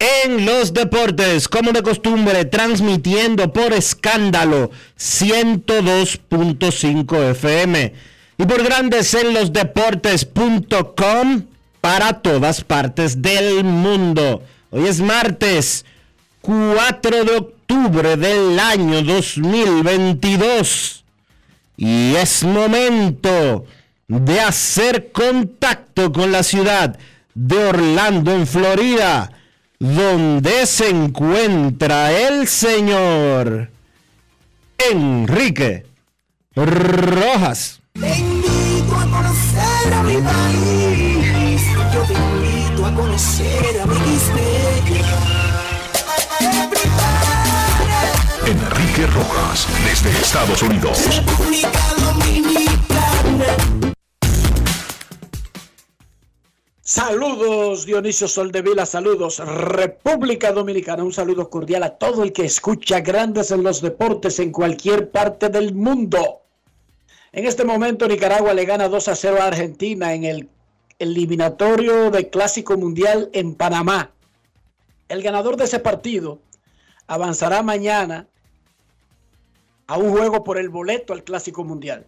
en los Deportes, como de costumbre, transmitiendo por escándalo 102.5 FM y por Grandes en los Deportes.com para todas partes del mundo. Hoy es martes. 4 de octubre del año 2022. Y es momento de hacer contacto con la ciudad de Orlando, en Florida, donde se encuentra el señor Enrique Rojas. Te invito a conocer a mi país. Yo te invito a conocer a mi Enrique Rojas, desde Estados Unidos. Saludos Dionisio Soldevila, saludos República Dominicana, un saludo cordial a todo el que escucha grandes en los deportes en cualquier parte del mundo. En este momento Nicaragua le gana 2 a 0 a Argentina en el eliminatorio del Clásico Mundial en Panamá. El ganador de ese partido avanzará mañana a un juego por el boleto al Clásico Mundial.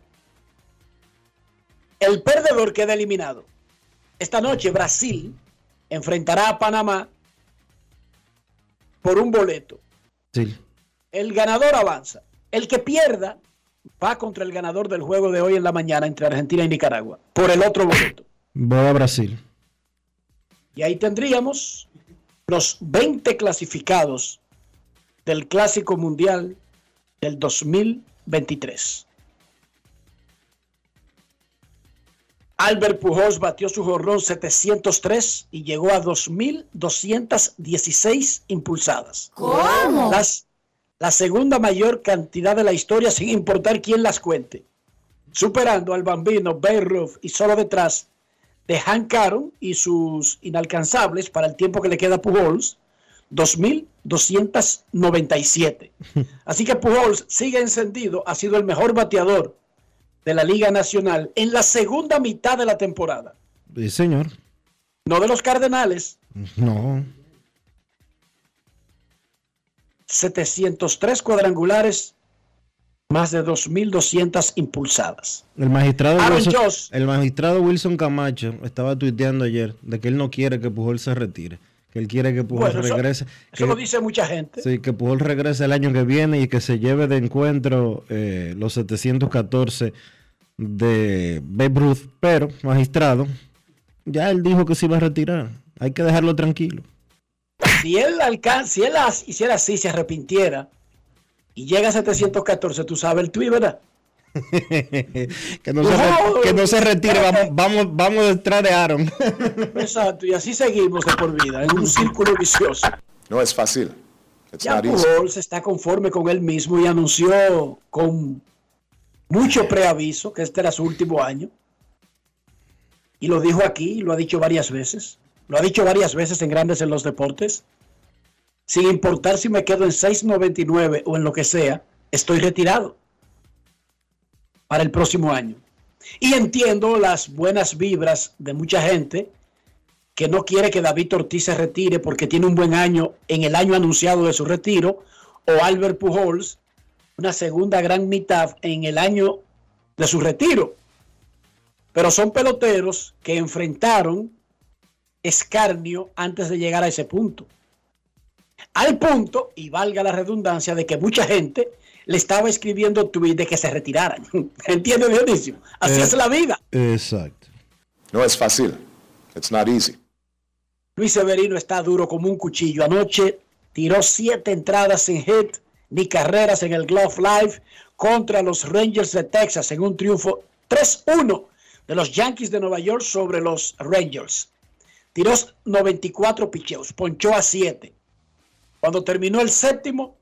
El perdedor queda eliminado. Esta noche Brasil enfrentará a Panamá por un boleto. Sí. El ganador avanza. El que pierda va contra el ganador del juego de hoy en la mañana entre Argentina y Nicaragua por el otro boleto. Voy a Brasil. Y ahí tendríamos los 20 clasificados del Clásico Mundial del 2023. Albert Pujols batió su jorrón 703 y llegó a 2.216 impulsadas. ¿Cómo? Las, la segunda mayor cantidad de la historia sin importar quién las cuente. Superando al bambino Babe Ruth y solo detrás de Hank Aaron y sus inalcanzables para el tiempo que le queda a Pujols, 2.297. Así que Pujols sigue encendido, ha sido el mejor bateador de la Liga Nacional en la segunda mitad de la temporada. Sí, señor. No de los Cardenales, No. 703 cuadrangulares, más de 2.200 impulsadas. El magistrado, Wilson, el magistrado Wilson Camacho estaba tuiteando ayer de que él no quiere que Pujol se retire, que él quiere que Pujol Bueno, eso, regrese, eso que, lo dice mucha gente. sí, que Pujol regrese el año que viene y que se lleve de encuentro eh, los 714 de Babe Ruth, pero magistrado, ya él dijo que se iba a retirar, hay que dejarlo tranquilo. Si él alcanza, si él hiciera así, se arrepintiera y llega a 714, tú sabes el tweet, ¿verdad? que, no se, re- que no se retire, vamos, vamos, vamos detrás de Aaron. Exacto, y así seguimos de por vida, en un círculo vicioso. No es fácil. Ya easy. Pujols está conforme con él mismo y anunció con mucho preaviso que este era su último año. y lo dijo aquí, lo ha dicho varias veces, lo ha dicho varias veces en Grandes en los Deportes, sin importar si me quedo en 6.99 o en lo que sea, estoy retirado para el próximo año. Y entiendo las buenas vibras de mucha gente que no quiere que David Ortiz se retire porque tiene un buen año en el año anunciado de su retiro, o Albert Pujols, una segunda gran mitad en el año de su retiro. Pero son peloteros que enfrentaron escarnio antes de llegar a ese punto. Al punto, y valga la redundancia, de que mucha gente le estaba escribiendo tweets de que se retiraran. ¿Entiende, Dionisio? Así Eh, es la vida. Exacto. No es fácil. It's not easy. Luis Severino está duro como un cuchillo. Anoche tiró siete entradas sin hit ni carreras en el Glove Live contra los Rangers de Texas en un triunfo 3-1 de los Yankees de Nueva York sobre los Rangers. Tiró 94 picheos, ponchó a 7. Cuando terminó el séptimo,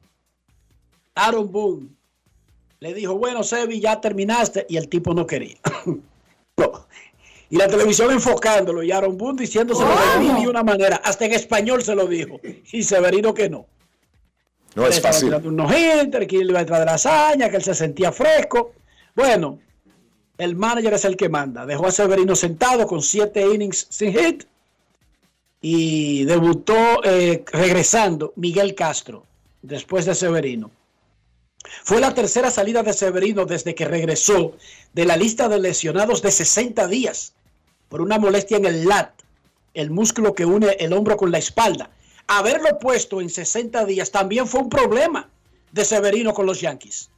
Aaron Boone le dijo, bueno, Sevi, ya terminaste, y el tipo no quería. No. Y la televisión enfocándolo, y Aaron Boone diciéndoselo de mil y una manera, hasta en español se lo dijo, y Severino que no. No es fácil. tirando un no-hitter, que él iba detrás de la hazaña, que él se sentía fresco. Bueno, el manager es el que manda. Dejó a Severino sentado con siete innings sin hit y debutó eh, regresando Miguel Castro después de Severino. Fue la tercera salida de Severino desde que regresó de la lista de lesionados de 60 días por una molestia en el lat, el músculo que une el hombro con la espalda. Haberlo puesto en 60 días también fue un problema de Severino con los Yankees,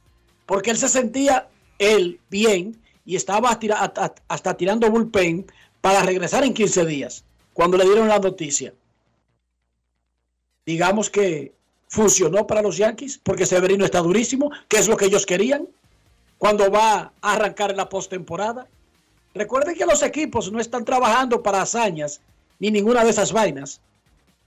porque él se sentía él bien y estaba hasta, hasta tirando bullpen para regresar en 15 días, cuando le dieron la noticia. Digamos que funcionó para los Yankees, porque Severino está durísimo, que es lo que ellos querían, cuando va a arrancar la postemporada. Recuerden que los equipos no están trabajando para hazañas ni ninguna de esas vainas.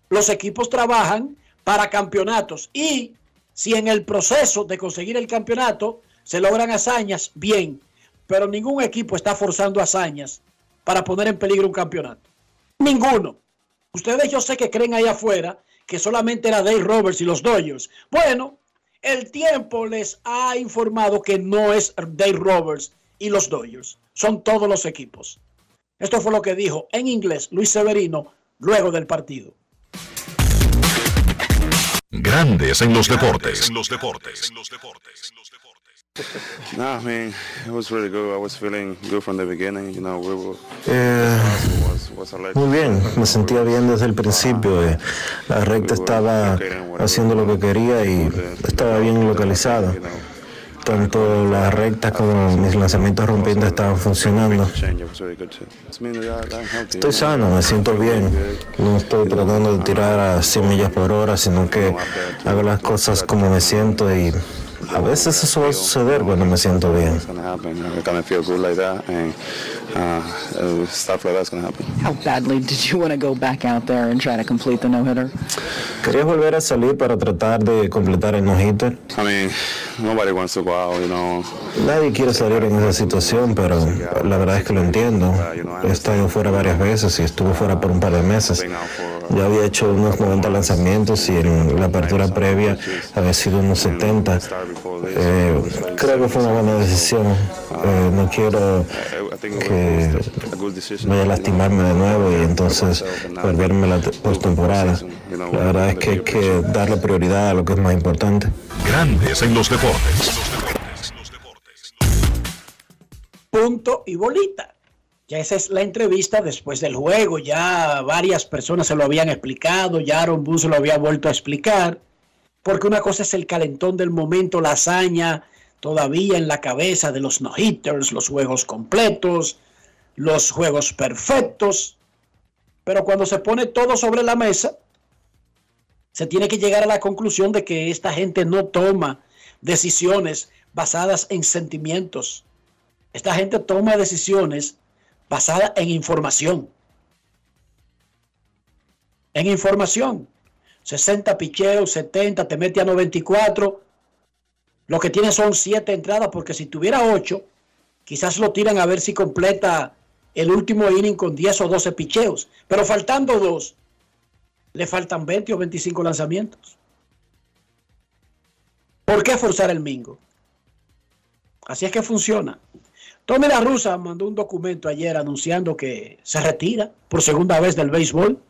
Los equipos trabajan para campeonatos y si en el proceso de conseguir el campeonato se logran hazañas, bien, pero ningún equipo está forzando hazañas para poner en peligro un campeonato. Ninguno. Ustedes yo sé que creen ahí afuera que solamente era Dave Roberts y los Dodgers. Bueno, el tiempo les ha informado que no es Dave Roberts y los Dodgers. Son todos los equipos. Esto fue lo que dijo en inglés Luis Severino luego del partido. Grandes en los deportes. En los deportes. Nah, I mean, it was really good. I was feeling good from the beginning. You know, we were, Eh, was, was electric. muy bien, me sentía bien desde el principio. eh, La recta estaba haciendo lo que quería y estaba bien localizada. Tanto las rectas como mis lanzamientos rompiendo estaban funcionando. Estoy sano, me siento bien. No estoy tratando de tirar a 100 millas por hora, sino que hago las cosas como me siento y a veces eso va a suceder cuando me siento bien. It's gonna happen. I kind of feel good like that, and uh, uh, stuff like that's gonna happen. How badly did you want to go back out there and try to complete the no-hitter? Quería volver a salir para tratar de completar el no-hitter. Nobody wants to go out. You know, Nadie quiere salir en esa situación, pero la verdad es que lo entiendo. He estado fuera varias veces y estuve fuera por un par de meses. Ya había hecho unos 90 lanzamientos y en la apertura previa había sido unos 70. Eh, creo que fue una buena decisión. Eh, no quiero que vaya a lastimarme de nuevo y entonces perderme la te- postemporada. La verdad es que hay que darle prioridad a lo que es más importante. Grandes en los deportes. Punto y bolita. Ya esa es la entrevista después del juego. Ya varias personas se lo habían explicado, ya Aaron Boone se lo había vuelto a explicar. Porque una cosa es el calentón del momento, la hazaña todavía en la cabeza de los no-hitters, los juegos completos, los juegos perfectos. Pero cuando se pone todo sobre la mesa, se tiene que llegar a la conclusión de que esta gente no toma decisiones basadas en sentimientos. Esta gente toma decisiones basadas en información. En información. 60 picheos, 70, te mete a 94. Lo que tiene son 7 entradas, porque si tuviera 8, quizás lo tiran a ver si completa el último inning con 10 o 12 picheos. Pero faltando dos, le faltan 20 o 25 lanzamientos. ¿Por qué forzar el mingo? Así es que funciona. Tommy La Russa mandó un documento ayer anunciando que se retira por segunda vez del béisbol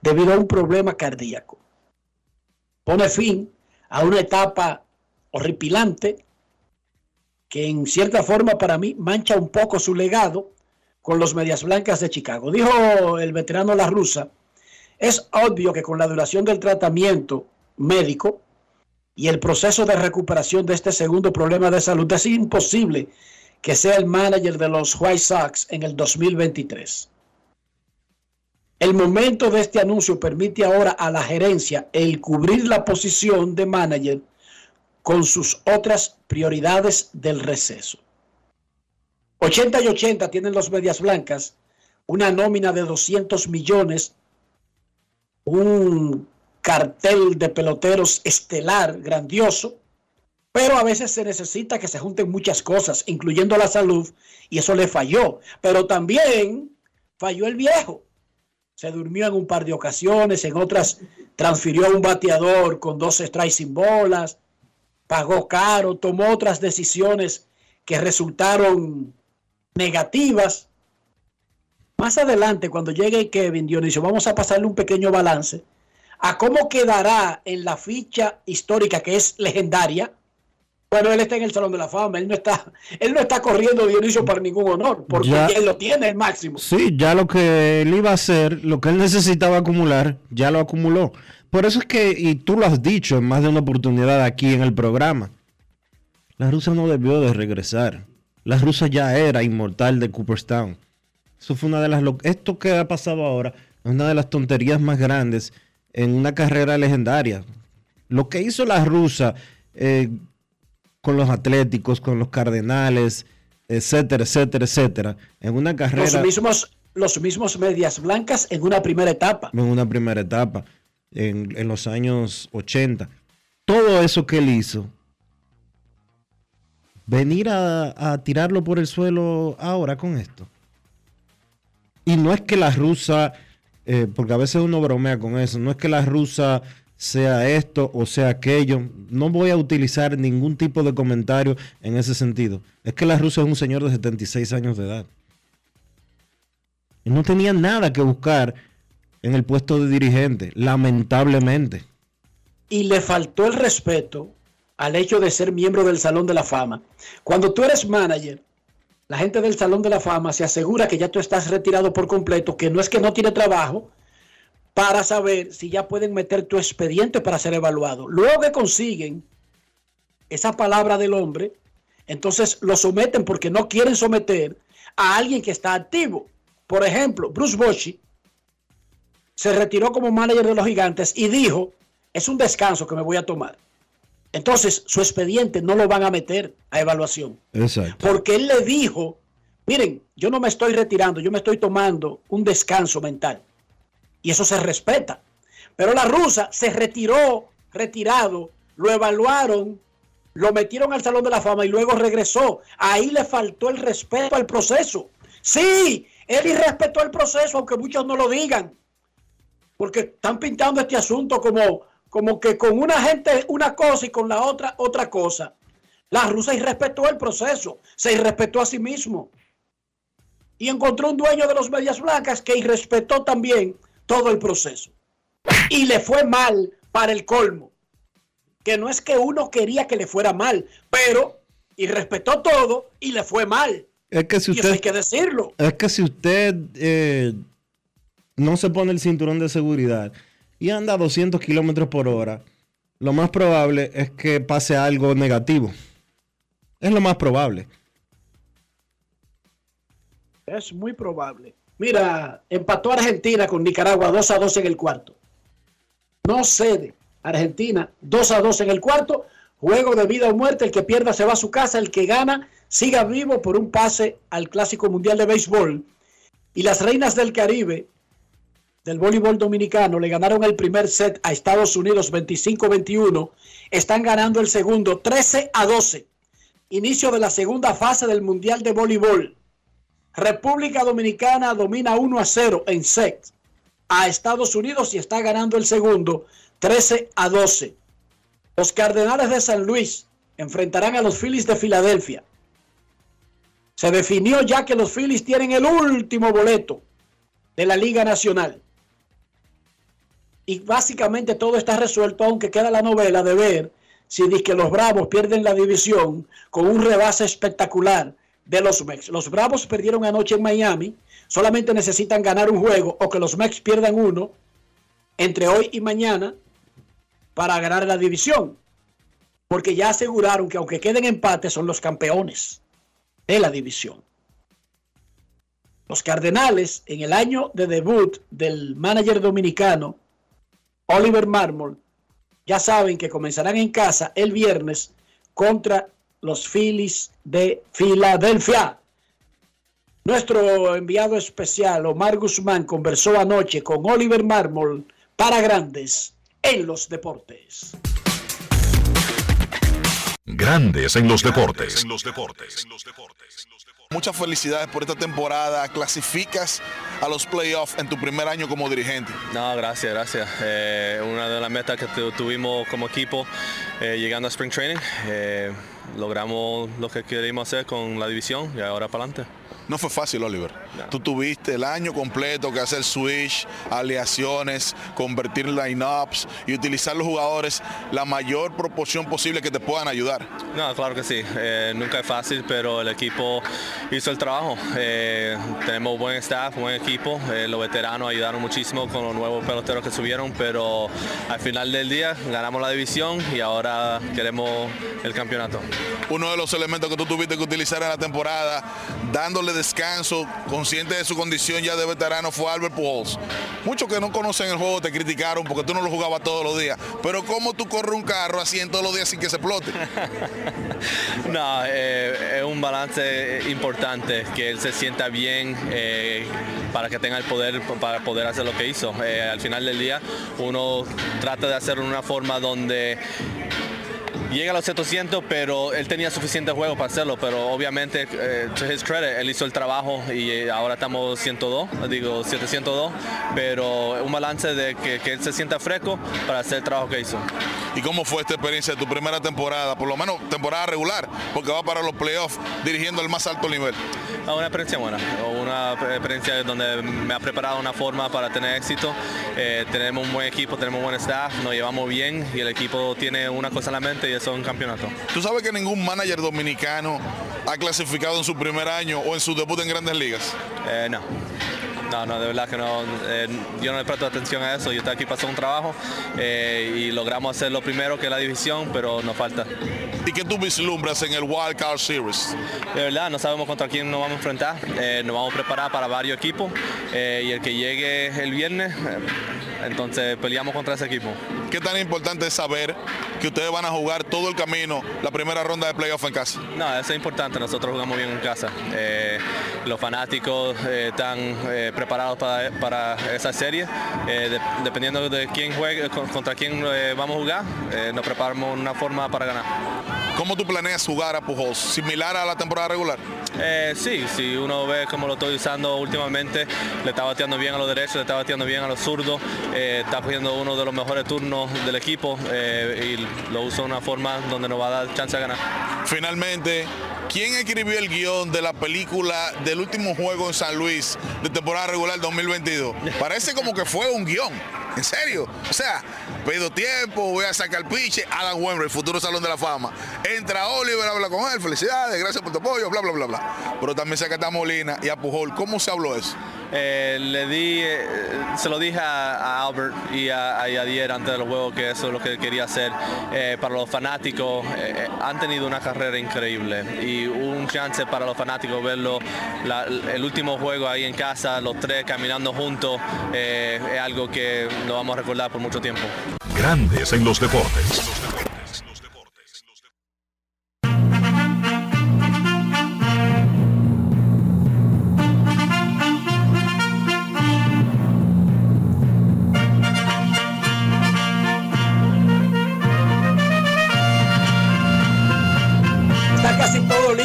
debido a un problema cardíaco. Pone fin a una etapa horripilante que en cierta forma para mí mancha un poco su legado con los Medias Blancas de Chicago. Dijo el veterano La Russa, es obvio que con la duración del tratamiento médico y el proceso de recuperación de este segundo problema de salud es imposible que sea el manager de los White Sox en el 2023. El momento de este anuncio permite ahora a la gerencia el cubrir la posición de manager con sus otras prioridades del receso. 80 y 80 tienen los medias blancas, una nómina de 200 millones, un cartel de peloteros estelar grandioso, pero a veces se necesita que se junten muchas cosas, incluyendo la salud, y eso le falló. Pero también falló el viejo. Se durmió en un par de ocasiones, en otras transfirió a un bateador con dos strikes sin bolas, pagó caro, tomó otras decisiones que resultaron negativas. Más adelante, cuando llegue Kevin Dionisio, vamos a pasarle un pequeño balance a cómo quedará en la ficha histórica que es legendaria. Bueno, él está en el Salón de la Fama, él no está, él no está corriendo Dionisio para ningún honor, porque Ya. él lo tiene el máximo. Sí, ya lo que él iba a hacer, lo que él necesitaba acumular, ya lo acumuló. Por eso es que, y tú lo has dicho en más de una oportunidad aquí en el programa, la rusa no debió de regresar. La rusa ya era inmortal de Cooperstown. Eso fue una de las... Esto que ha pasado ahora es una de las tonterías más grandes en una carrera legendaria. Lo que hizo la rusa eh, con los Atléticos, con los Cardenales, etcétera, etcétera, etcétera, en una carrera... Los mismos, los mismos medias blancas en una primera etapa. en una primera etapa, en, en los años 80. Todo eso que él hizo, venir a, a tirarlo por el suelo ahora con esto. Y no es que la rusa, eh, porque a veces uno bromea con eso, no es que la rusa sea esto o sea aquello. No voy a utilizar ningún tipo de comentario en ese sentido. Es que la rusa es un señor de 76 años de edad. No tenía nada que buscar en el puesto de dirigente, lamentablemente. y le faltó el respeto al hecho de ser miembro del Salón de la Fama. Cuando tú eres manager, la gente del Salón de la Fama se asegura que ya tú estás retirado por completo, que no es que no tiene trabajo, para saber si ya pueden meter tu expediente para ser evaluado. Luego que consiguen esa palabra del hombre, entonces lo someten porque no quieren someter a alguien que está activo. Por ejemplo, Bruce Bochy se retiró como manager de los gigantes y dijo, es un descanso que me voy a tomar. Entonces, su expediente no lo van a meter a evaluación. Exacto. Porque él le dijo, miren, yo no me estoy retirando, yo me estoy tomando un descanso mental. Y eso se respeta. Pero la rusa se retiró, retirado, lo evaluaron, lo metieron al Salón de la Fama y luego regresó. Ahí le faltó el respeto al proceso. Sí, él irrespetó el proceso, aunque muchos no lo digan. Porque están pintando este asunto como, como que con una gente una cosa y con la otra otra cosa. La rusa irrespetó el proceso, se irrespetó a sí mismo. Y encontró un dueño de los medias blancas que irrespetó también todo el proceso. Y le fue mal para el colmo. Que no es que uno quería que le fuera mal, pero irrespetó todo y le fue mal. Es que si Y eso hay usted, que decirlo. es que si usted eh, no se pone el cinturón de seguridad y anda a 200 kilómetros por hora, lo más probable es que pase algo negativo. Es lo más probable. Es muy probable. Mira, empató Argentina con Nicaragua 2 a 2 en el cuarto. No cede. Argentina 2 a 2 en el cuarto. Juego de vida o muerte. El que pierda se va a su casa. El que gana siga vivo por un pase al Clásico Mundial de Béisbol. Y las Reinas del Caribe del voleibol dominicano le ganaron el primer set a Estados Unidos 25-21. Están ganando el segundo 13 a 12. Inicio de la segunda fase del Mundial de Voleibol. República Dominicana domina 1 a 0 en set a Estados Unidos y está ganando el segundo 13 a 12. Los Cardenales de San Luis enfrentarán a los Phillies de Filadelfia. Se definió ya que los Phillies tienen el último boleto de la Liga Nacional. Y básicamente todo está resuelto, aunque queda la novela de ver si dice que los Bravos pierden la división con un rebase espectacular de los Mex. Los Bravos perdieron anoche en Miami, solamente necesitan ganar un juego o que los Mex pierdan uno entre hoy y mañana para ganar la división. Porque ya aseguraron que aunque queden empates son los campeones de la división. Los Cardenales en el año de debut del manager dominicano Oliver Marmol ya saben que comenzarán en casa el viernes contra los Phillies de Filadelfia. Nuestro enviado especial, Omar Guzmán, conversó anoche con Oliver Marmol para grandes en los deportes. Grandes en los deportes. Muchas felicidades por esta temporada. Clasificas a los playoffs en tu primer año como dirigente. No, gracias, gracias. Eh, una de las metas que tu- tuvimos como equipo eh, llegando a Spring Training, eh, logramos lo que queríamos hacer con la división y ahora para adelante. No fue fácil, Oliver. Tú tuviste el año completo que hacer switch, aleaciones, convertir lineups y utilizar los jugadores la mayor proporción posible que te puedan ayudar. No, claro que sí. Eh, nunca es fácil, pero el equipo hizo el trabajo. Eh, tenemos buen staff, buen equipo. Eh, los veteranos ayudaron muchísimo con los nuevos peloteros que subieron, pero al final del día ganamos la división y ahora queremos el campeonato. Uno de los elementos que tú tuviste que utilizar en la temporada, dándole descanso, consciente de su condición ya de veterano, fue Albert Pujols. Muchos que no conocen el juego te criticaron porque tú no lo jugabas todos los días. Pero ¿cómo tú corres un carro así en todos los días sin que se explote? No, eh, es un balance importante que él se sienta bien eh, para que tenga el poder para poder hacer lo que hizo. Eh, al final del día uno trata de hacerlo de una forma donde llega a los 700, pero él tenía suficiente juego para hacerlo, pero obviamente, eh, to his credit, él hizo el trabajo y eh, ahora estamos 102, digo 702, pero un balance de que, que él se sienta fresco para hacer el trabajo que hizo. ¿Y cómo fue esta experiencia de tu primera temporada? Por lo menos temporada regular, porque va para los playoffs dirigiendo el más alto nivel. Ah, Una experiencia buena, una experiencia donde me ha preparado una forma para tener éxito. Eh, tenemos un buen equipo, tenemos un buen staff, nos llevamos bien y el equipo tiene una cosa en la mente y eso es un campeonato. ¿Tú sabes que ningún manager dominicano ha clasificado en su primer año o en su debut en grandes ligas? Eh, no. No, no, de verdad que no. eh, yo no le presto atención a eso. Yo estoy aquí para hacer un trabajo eh, y logramos hacer lo primero que es la división, pero nos falta. ¿Y qué tú vislumbras en el Wild Card Series? De verdad, no sabemos contra quién nos vamos a enfrentar. Eh, nos vamos a preparar para varios equipos y el que llegue el viernes, entonces peleamos contra ese equipo. ¿Qué tan importante es saber que ustedes van a jugar todo el camino la primera ronda de playoff en casa? No, eso es importante. Nosotros jugamos bien en casa. Eh, los fanáticos eh, están eh, preparados para, para esa serie. De- dependiendo de quién juegue, con- contra quién vamos a jugar, nos preparamos una forma para ganar. ¿Cómo tú planeas jugar a Pujols? ¿Similar a la temporada regular? Eh, sí, si uno ve cómo lo estoy usando últimamente, le está bateando bien a los derechos, le está bateando bien a los zurdos, eh, está cogiendo uno de los mejores turnos del equipo eh, y lo usa de una forma donde nos va a dar chance de ganar. Finalmente, ¿quién escribió el guion de la película del último juego en San Luis de temporada regular 2022? Parece como que fue un guion. ¿En serio? O sea, pido tiempo, voy a sacar piche, Adam Wembley, futuro Salón de la Fama. Entra Oliver, habla con él, felicidades, gracias por tu apoyo, bla, bla, bla, bla. Pero también saca a Molina y a Pujol. ¿Cómo se habló eso? Eh, le di, eh, se lo dije a, a Albert y a, a Yadier antes del juego que eso es lo que quería hacer. Eh, para los fanáticos, eh, eh, han tenido una carrera increíble y un chance para los fanáticos verlo, la- el último juego ahí en casa, los tres caminando juntos, eh, es algo que lo vamos a recordar por mucho tiempo. Grandes en los deportes.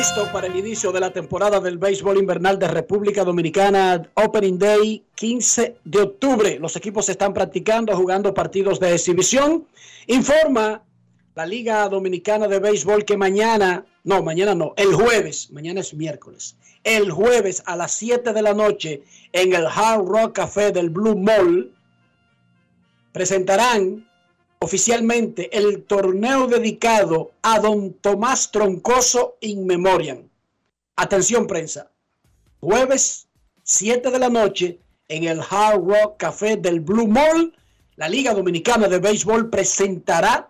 Listo para el inicio de la temporada del béisbol invernal de República Dominicana, Opening Day 15 de octubre. Los equipos están practicando, jugando partidos de exhibición. Informa la Liga Dominicana de Béisbol que mañana, no, mañana no, el jueves, mañana es miércoles, el jueves a las 7 de la noche en el Hard Rock Café del Blue Mall, presentarán oficialmente el torneo dedicado a don Tomás Troncoso in memoriam. Atención prensa, jueves 7 de la noche en el Hard Rock Café del Blue Mall, la Liga Dominicana de Béisbol presentará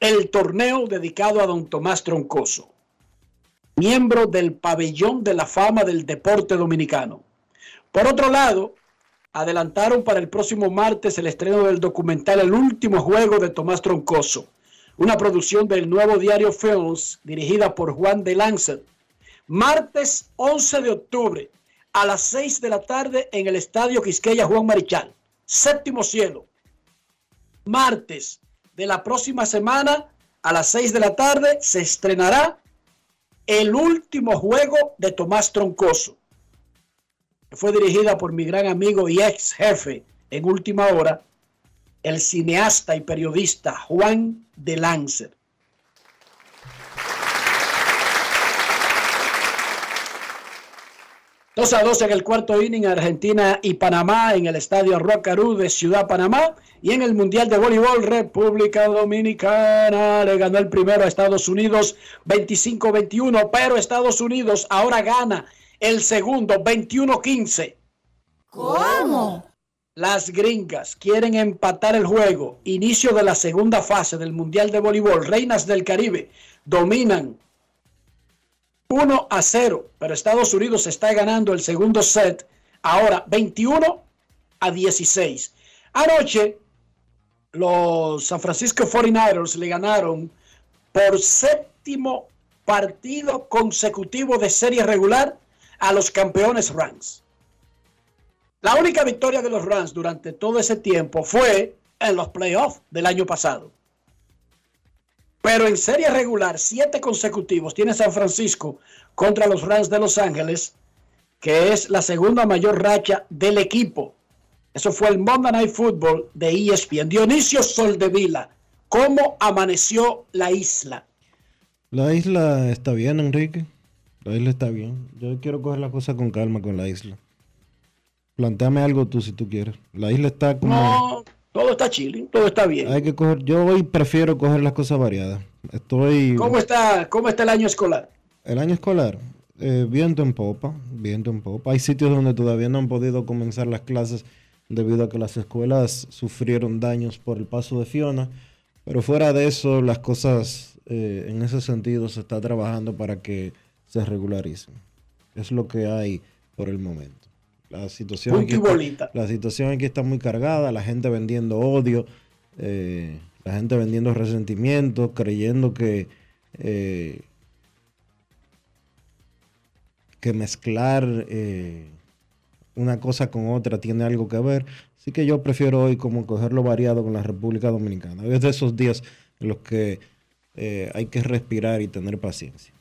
el torneo dedicado a don Tomás Troncoso, miembro del pabellón de la fama del deporte dominicano. Por otro lado, adelantaron para el próximo martes el estreno del documental El último juego de Tomás Troncoso, una producción del nuevo diario Films dirigida por Juan de Lancet. Martes 11 de octubre a las 6 de la tarde en el Estadio Quisqueya Juan Marichal, séptimo cielo. Martes de la próxima semana a las 6 de la tarde se estrenará el último juego de Tomás Troncoso. Fue dirigida por mi gran amigo y ex jefe en última hora, el cineasta y periodista Juan de Lancer. 2 a 2 en el cuarto inning, Argentina y Panamá en el estadio Rocarú de Ciudad Panamá. Y en el Mundial de Voleibol, República Dominicana le ganó el primero a Estados Unidos 25-21, pero Estados Unidos ahora gana el segundo 21-15. ¿Cómo? Las gringas quieren empatar el juego. Inicio de la segunda fase del Mundial de Voleibol. Reinas del Caribe dominan 1 a 0, pero Estados Unidos está ganando el segundo set ahora 21 a 16. Anoche los San Francisco 49ers le ganaron por séptimo partido consecutivo de serie regular a los campeones Rams. La única victoria de los Rams durante todo ese tiempo fue en los playoffs del año pasado. Pero en serie regular, siete consecutivos tiene San Francisco contra los Rams de Los Ángeles, que es la segunda mayor racha del equipo. Eso fue el Monday Night Football de ESPN. Dionisio Soldevila, ¿cómo amaneció la isla? La isla está bien, Enrique. La isla está bien. Yo quiero coger la cosa con calma con la isla. Planteame algo tú si tú quieres. La isla está como... No, todo está chilling, todo está bien. Hay que coger, yo hoy prefiero coger las cosas variadas. Estoy. ¿Cómo está, cómo está el año escolar? El año escolar, eh, viento en popa, viento en popa. Hay sitios donde todavía no han podido comenzar las clases debido a que las escuelas sufrieron daños por el paso de Fiona. Pero fuera de eso, las cosas eh, en ese sentido se está trabajando para que se regularicen. Es lo que hay por el momento. La situación, aquí está, la situación aquí está muy cargada, la gente vendiendo odio, eh, la gente vendiendo resentimiento, creyendo que, eh, que mezclar eh, una cosa con otra tiene algo que ver. Así que yo prefiero hoy como cogerlo variado con la República Dominicana. Es de esos días en los que hay que respirar y tener paciencia.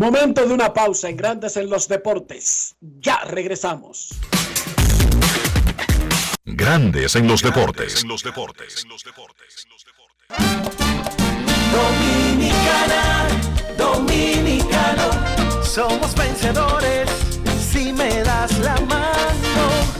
Momento de una pausa en Grandes en los Deportes. Ya regresamos. Grandes en los deportes. Dominicana, dominicano, somos vencedores si me das la mano.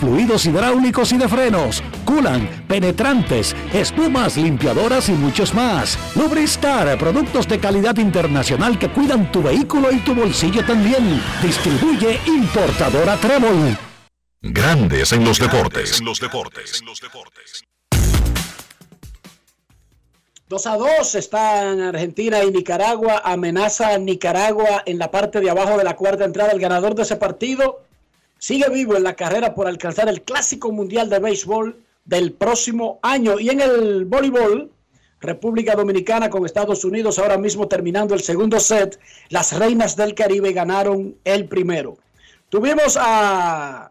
fluidos hidráulicos y de frenos, culan, penetrantes, espumas, limpiadoras y muchos más. Lubristar, productos de calidad internacional que cuidan tu vehículo y tu bolsillo también. Distribuye importadora Trébol. Grandes en los deportes. 2 a 2 están Argentina y Nicaragua. Amenaza a Nicaragua en la parte de abajo de la cuarta entrada. El ganador de ese partido sigue vivo en la carrera por alcanzar el Clásico Mundial de Béisbol del próximo año. Y en el voleibol, República Dominicana con Estados Unidos, ahora mismo terminando el segundo set, las Reinas del Caribe ganaron el primero. Tuvimos a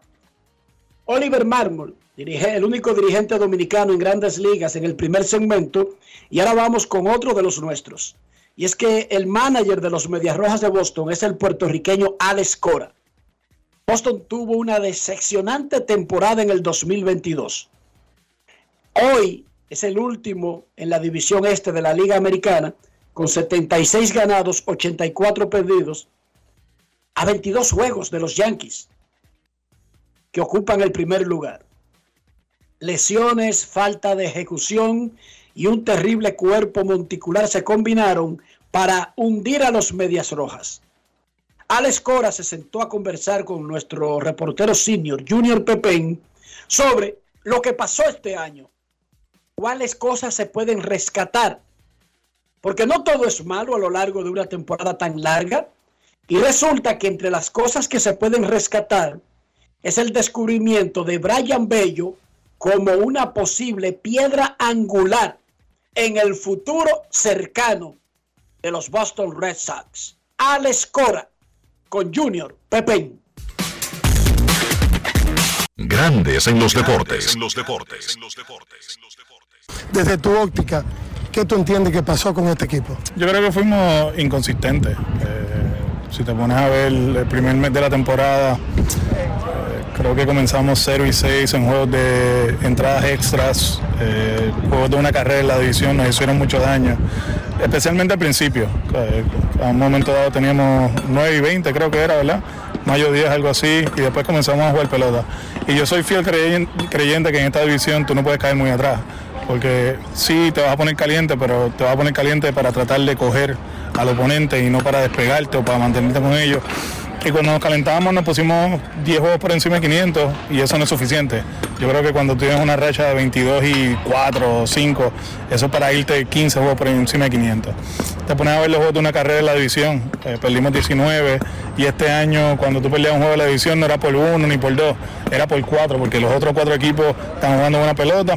Oliver Marmol, el único dirigente dominicano en grandes ligas en el primer segmento, y ahora vamos con otro de los nuestros. Y es que el manager de los Medias Rojas de Boston es el puertorriqueño Alex Cora. Boston tuvo una decepcionante temporada en el 2022. Hoy es el último en la división este de la Liga Americana, con 76 ganados, 84 perdidos, a 22 juegos de los Yankees, que ocupan el primer lugar. Lesiones, falta de ejecución y un terrible cuerpo monticular se combinaron para hundir a los Medias Rojas. Alex Cora se sentó a conversar con nuestro reportero senior, Junior Pepén, sobre lo que pasó este año. ¿Cuáles cosas se pueden rescatar? Porque no todo es malo a lo largo de una temporada tan larga. Y resulta que entre las cosas que se pueden rescatar es el descubrimiento de Brian Bello como una posible piedra angular en el futuro cercano de los Boston Red Sox. Alex Cora con Junior Pepén. Grandes en los deportes. En los deportes. Desde tu óptica, ¿qué tú entiendes que pasó con este equipo? Yo creo que fuimos inconsistentes. Eh, si te pones a ver el primer mes de la temporada, creo que comenzamos 0 y 6 en juegos de entradas extras, eh, juegos de una carrera en la división, nos hicieron mucho daño especialmente al principio. A un momento dado teníamos 9 y 20, creo que era, ¿verdad? Mayo 10, algo así, y después comenzamos a jugar pelota. Y yo soy fiel creyente que en esta división tú no puedes caer muy atrás, porque sí, te vas a poner caliente, pero te vas a poner caliente para tratar de coger al oponente y no para despegarte o para mantenerte con ellos. Y cuando nos calentábamos nos pusimos 10 juegos por encima de 500 y eso no es suficiente. Yo creo que cuando tienes una racha de 22 y 4 o 5, eso es para irte 15 juegos por encima de 500. Te pones a ver los juegos de una carrera de la división, eh, perdimos 19 y este año cuando tú perdías un juego de la división no era por uno ni por dos, era por cuatro porque los otros cuatro equipos están jugando buena pelota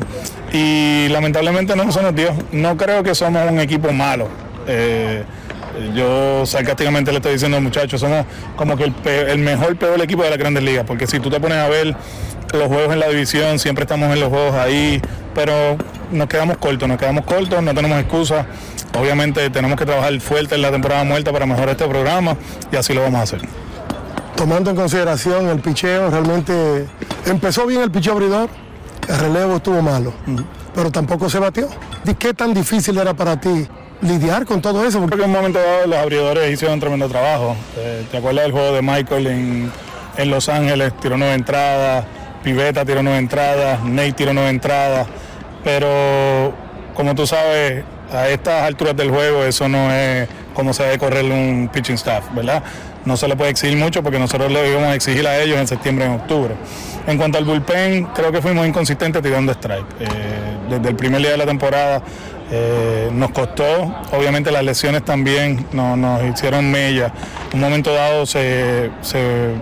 y lamentablemente no se nos dio. No creo que somos un equipo malo. Eh, yo sarcásticamente le estoy diciendo muchachos, somos como que el, mejor, peor equipo de la Grandes Ligas, porque si tú te pones a ver los juegos en la división, siempre estamos en los juegos ahí, pero nos quedamos cortos, nos quedamos cortos, no tenemos excusa. Obviamente tenemos que trabajar fuerte en la temporada muerta para mejorar este programa y así lo vamos a hacer. Tomando en consideración el picheo, realmente empezó bien el picheo abridor, el relevo estuvo malo, pero tampoco se batió. ¿Qué tan difícil era para ti lidiar con todo eso. Porque en un momento dado los abridores hicieron tremendo trabajo. Eh, ¿Te acuerdas del juego de Michael en, en, Los Ángeles? Tiró nueve entradas, Piveta tiró nueve entradas, Nate tiró nueve entradas. Pero como tú sabes, a estas alturas del juego eso no es como se debe correr un pitching staff, ¿verdad? No se le puede exigir mucho porque nosotros le íbamos a exigir a ellos en septiembre y en octubre. En cuanto al bullpen, creo que fuimos inconsistentes tirando strike. Eh, desde el primer día de la temporada eh, nos costó, obviamente las lesiones también nos, hicieron mella. Un momento dado se, se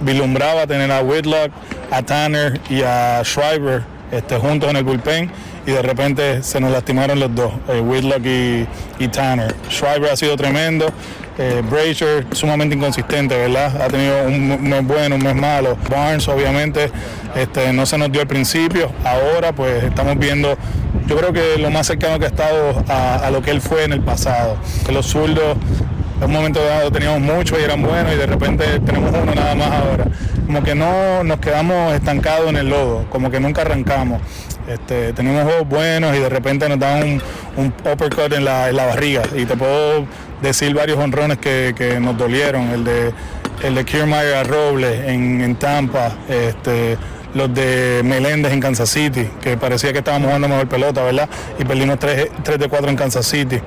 vislumbraba tener a Whitlock, a Tanner y a Schreiber este, juntos en el bullpen y de repente se nos lastimaron los dos, eh, Whitlock y, y Tanner. Schreiber ha sido tremendo, eh, Brazier sumamente inconsistente, ¿verdad? Ha tenido un mes bueno, un mes malo. Barnes obviamente este, no se nos dio al principio, ahora pues estamos viendo, yo creo que lo más cercano que ha estado a, lo que él fue en el pasado, los zurdos en un momento dado teníamos muchos y eran buenos y de repente tenemos uno nada más ahora. Como que no nos quedamos estancados en el lodo, como que nunca arrancamos. Este, tenemos juegos buenos y de repente nos dan un, uppercut en la, en la barriga. Y te puedo decir varios honrones que, nos dolieron. El de, el de Kiermaier a Robles en, en Tampa. Este, los de Meléndez en Kansas City, que parecía que estábamos jugando mejor pelota, ¿verdad? Y perdimos 3, de 4 en Kansas City.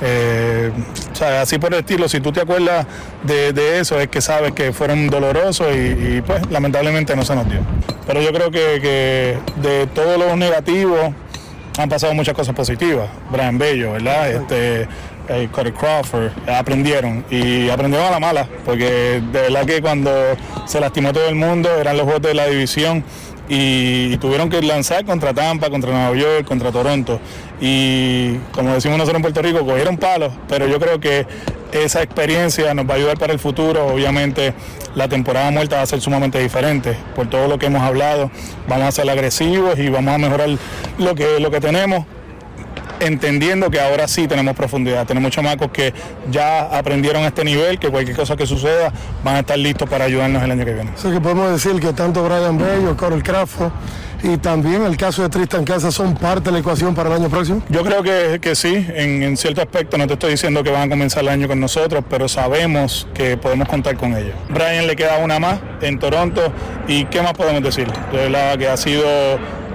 Eh, o sea, así por el estilo, si tú te acuerdas de, eso, es que sabes que fueron dolorosos y, y, pues lamentablemente no se nos dio. Pero yo creo que, que de todos los negativos han pasado muchas cosas positivas. Brian Bello, ¿verdad? Este, eh, Cody Crawford, aprendieron y aprendieron a la mala, porque de verdad que cuando se lastimó todo el mundo eran los juegos de la división y, y tuvieron que lanzar contra Tampa, contra Nueva York, contra Toronto y como decimos nosotros en Puerto Rico, cogieron palos, pero yo creo que esa experiencia nos va a ayudar para el futuro. Obviamente la temporada muerta va a ser sumamente diferente por todo lo que hemos hablado. Vamos a ser agresivos y vamos a mejorar lo que, lo que tenemos entendiendo que ahora sí tenemos profundidad. Tenemos chamacos que ya aprendieron a este nivel, que cualquier cosa que suceda van a estar listos para ayudarnos el año que viene. Así que podemos decir que tanto Brian Bello, Corey Crawford y también el caso de Tristan Casas son parte de la ecuación para el año próximo. Yo creo que, que sí, en, en, cierto aspecto no te estoy diciendo que van a comenzar el año con nosotros, pero sabemos que podemos contar con ellos. Brian le queda una más en Toronto y ¿qué más podemos decir? De verdad que ha sido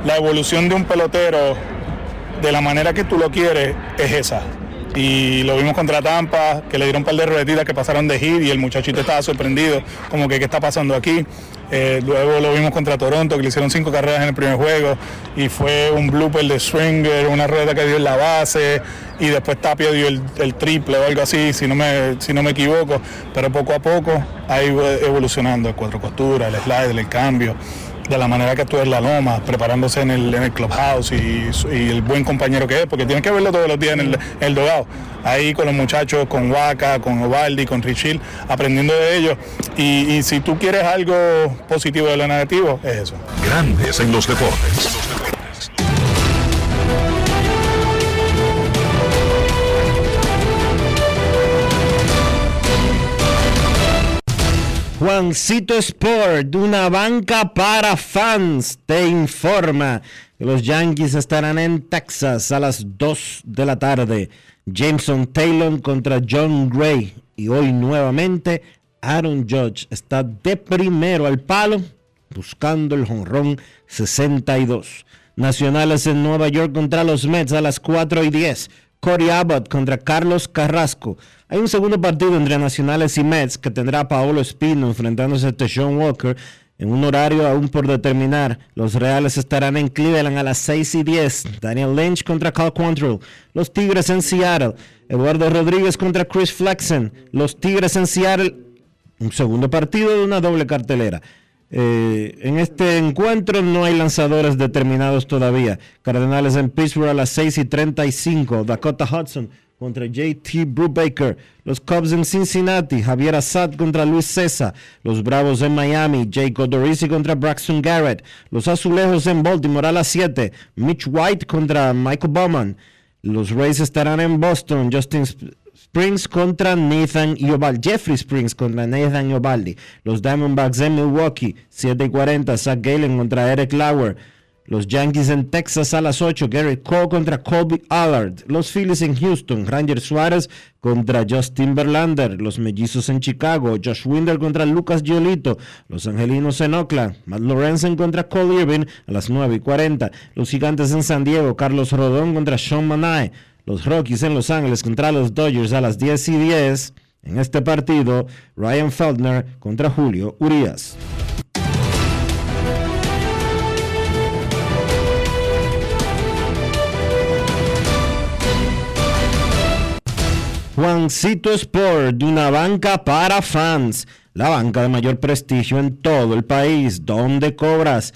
la evolución de un pelotero de la manera que tú lo quieres es esa. Y lo vimos contra Tampa, que le dieron un par de ruletitas que pasaron de hit y el muchachito estaba sorprendido, como que qué está pasando aquí. Eh, luego lo vimos contra Toronto, que le hicieron cinco carreras en el primer juego y fue un blooper de Swinger, una rueda que dio en la base y después Tapia dio el, triple o algo así, si no, me, si no me equivoco. Pero poco a poco ha evolucionando el cuatro costuras, el slide, el cambio de la manera que actúa en la loma, preparándose en el, en el clubhouse y, el buen compañero que es, porque tiene que verlo todos los días en el, en el dogado. Ahí con los muchachos, con Waka, con Ovaldi, con Richil, aprendiendo de ellos. Y, y, si tú quieres algo positivo de lo negativo, es eso. Grandes en los deportes. Juancito Sport, una banca para fans, te informa que los Yankees estarán en Texas a las 2 de la tarde. Jameson Taylor contra John Gray. Y hoy nuevamente Aaron Judge está de primero al palo buscando el jonrón 62. Nacionales en Nueva York contra los Mets a las 4 y 10. Corey Abbott contra Carlos Carrasco. Hay un segundo partido entre Nacionales y Mets que tendrá Paolo Espino enfrentándose a Sean Walker en un horario aún por determinar. Los Reales estarán en Cleveland a las 6 y 10. Daniel Lynch contra Cal Quantrill. Los Tigres en Seattle. Eduardo Rodríguez contra Chris Flexen. Los Tigres en Seattle. Un segundo partido de una doble cartelera. Eh, en este encuentro no hay lanzadores determinados todavía. Cardenales en Pittsburgh a las 6 y 35. Dakota Hudson contra JT Brubaker. Los Cubs en Cincinnati. Javier Assad contra Luis César. Los Bravos en Miami. Jake Odorizzi contra Braxton Garrett. Los Azulejos en Baltimore a las 7. Mitch White contra Michael Bowman. Los Rays estarán en Boston. Justin Springs contra Nathan Iovaldi. Jeffrey Springs contra Nathan Iovaldi. Los Diamondbacks en Milwaukee. 7 y 40. Zach Galen contra Eric Lauer. Los Yankees en Texas a las 8. Garrett Cole contra Colby Allard. Los Phillies en Houston. Ranger Suárez contra Justin Verlander. Los Mellizos en Chicago. Josh Winder contra Lucas Giolito. Los Angelinos en Oakland. Matt Lorenzen contra Cole Irvin a las 9 y 40. Los Gigantes en San Diego. Carlos Rodón contra Sean Manae. Los Rockies en Los Ángeles contra los Dodgers a las 10 y 10. En este partido, Ryan Feldner contra Julio Urias. Juancito Sport, de una banca para fans, la banca de mayor prestigio en todo el país, donde cobras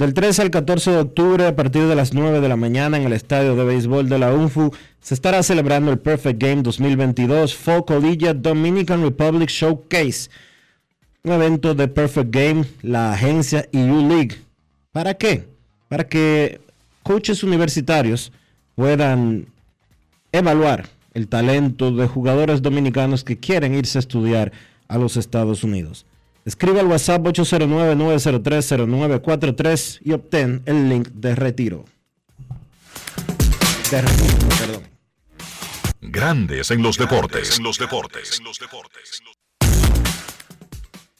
Del 13 al 14 de octubre, a partir de las 9 de la mañana, en el estadio de béisbol de la UNFU, se estará celebrando el Perfect Game 2022 Fall Collegiate Dominican Republic Showcase, un evento de Perfect Game, la agencia EU League. ¿Para qué? Para que coaches universitarios puedan evaluar el talento de jugadores dominicanos que quieren irse a estudiar a los Estados Unidos. Escribe al WhatsApp 809-903-0943 y obtén el link de retiro. De retiro, perdón. Grandes en los deportes. En los deportes.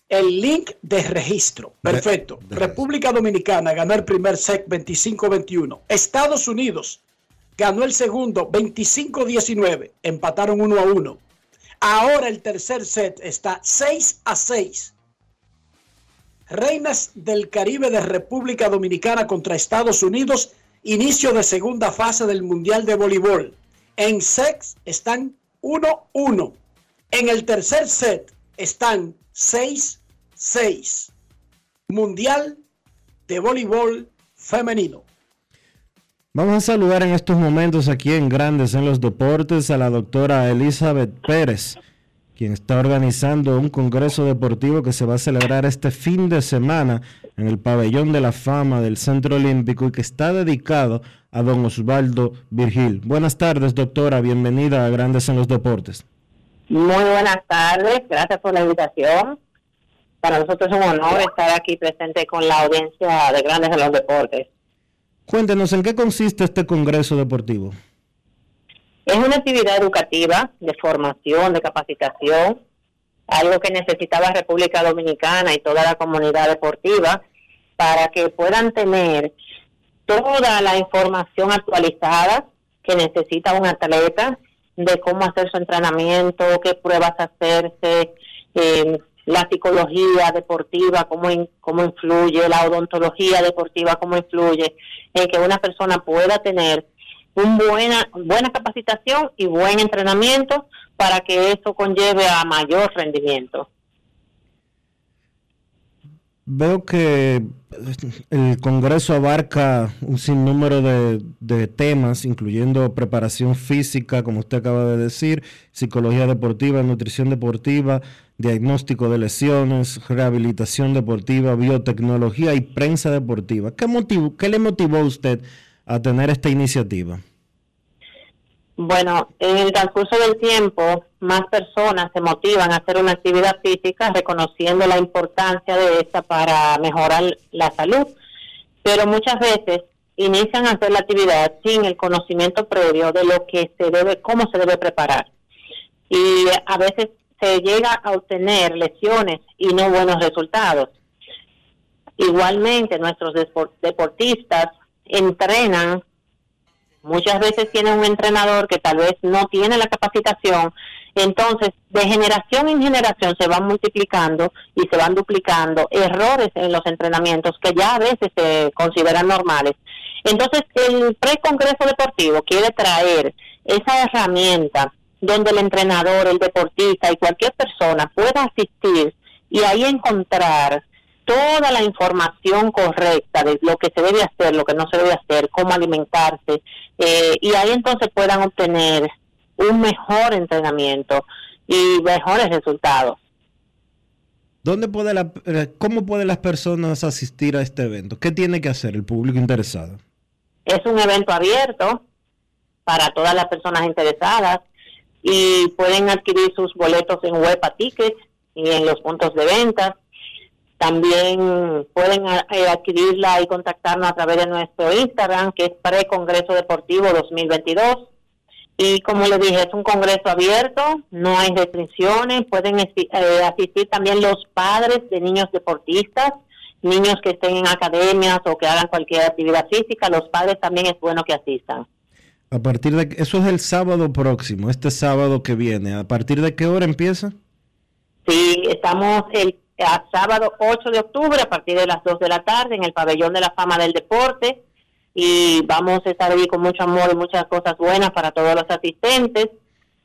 El link de registro. Perfecto. República Dominicana ganó el primer set 25-21. Estados Unidos ganó el segundo 25-19. Empataron 1 a 1. Ahora el tercer set está 6 a 6. Reinas del Caribe de República Dominicana contra Estados Unidos, inicio de segunda fase del Mundial de Voleibol. En sex están 1-1. En el tercer set están 6-6. Mundial de Voleibol Femenino. Vamos a saludar en estos momentos aquí en Grandes en los Deportes a la doctora Elizabeth Pérez quien está organizando un congreso deportivo que se va a celebrar este fin de semana en el pabellón de la fama del Centro Olímpico y que está dedicado a don Osvaldo Virgil. Buenas tardes, doctora, bienvenida a Grandes en los Deportes. Muy buenas tardes, gracias por la invitación. Para nosotros es un honor estar aquí presente con la audiencia de Grandes en los Deportes. Cuéntenos, ¿en qué consiste este congreso deportivo? Es una actividad educativa de formación, de capacitación, algo que necesitaba República Dominicana y toda la comunidad deportiva para que puedan tener toda la información actualizada que necesita un atleta de cómo hacer su entrenamiento, qué pruebas hacerse, eh, la psicología deportiva, cómo, cómo influye, la odontología deportiva, cómo influye en que una persona pueda tener una buena, buena capacitación y buen entrenamiento para que eso conlleve a mayor rendimiento. Veo que el Congreso abarca un sinnúmero de, de, temas, incluyendo preparación física, como usted acaba de decir, psicología deportiva, nutrición deportiva, diagnóstico de lesiones, rehabilitación deportiva, biotecnología y prensa deportiva. ¿Qué, motivo, qué le motivó a usted a tener esta iniciativa? Bueno, en el transcurso del tiempo, más personas se motivan a hacer una actividad física reconociendo la importancia de esta para mejorar la salud, pero muchas veces inician a hacer la actividad sin el conocimiento previo de lo que se debe, cómo se debe preparar. Y a veces se llega a obtener lesiones y no buenos resultados. Igualmente, nuestros deportistas entrenan, muchas veces tienen un entrenador que tal vez no tiene la capacitación, entonces de generación en generación se van multiplicando y se van duplicando errores en los entrenamientos que ya a veces se consideran normales. Entonces el pre-congreso deportivo quiere traer esa herramienta donde el entrenador, el deportista y cualquier persona pueda asistir y ahí encontrar toda la información correcta de lo que se debe hacer, lo que no se debe hacer, cómo alimentarse, eh, y ahí entonces puedan obtener un mejor entrenamiento y mejores resultados. ¿Dónde puede la, eh, ¿Cómo pueden las personas asistir a este evento? ¿Qué tiene que hacer el público interesado? Es un evento abierto para todas las personas interesadas y pueden adquirir sus boletos en Huepa Tickets y en los puntos de ventas. También pueden eh, adquirirla y contactarnos a través de nuestro Instagram, que es Pre-Congreso Deportivo 2022. Y como le dije, es un congreso abierto, no hay restricciones, pueden eh, asistir también los padres de niños deportistas, niños que estén en academias o que hagan cualquier actividad física, los padres también es bueno que asistan. A partir de eso es el sábado próximo, este sábado que viene. ¿A partir de qué hora empieza? Sí, estamos el a sábado 8 de octubre a partir de las 2 de la tarde en el pabellón de la fama del deporte y vamos a estar allí con mucho amor y muchas cosas buenas para todos los asistentes.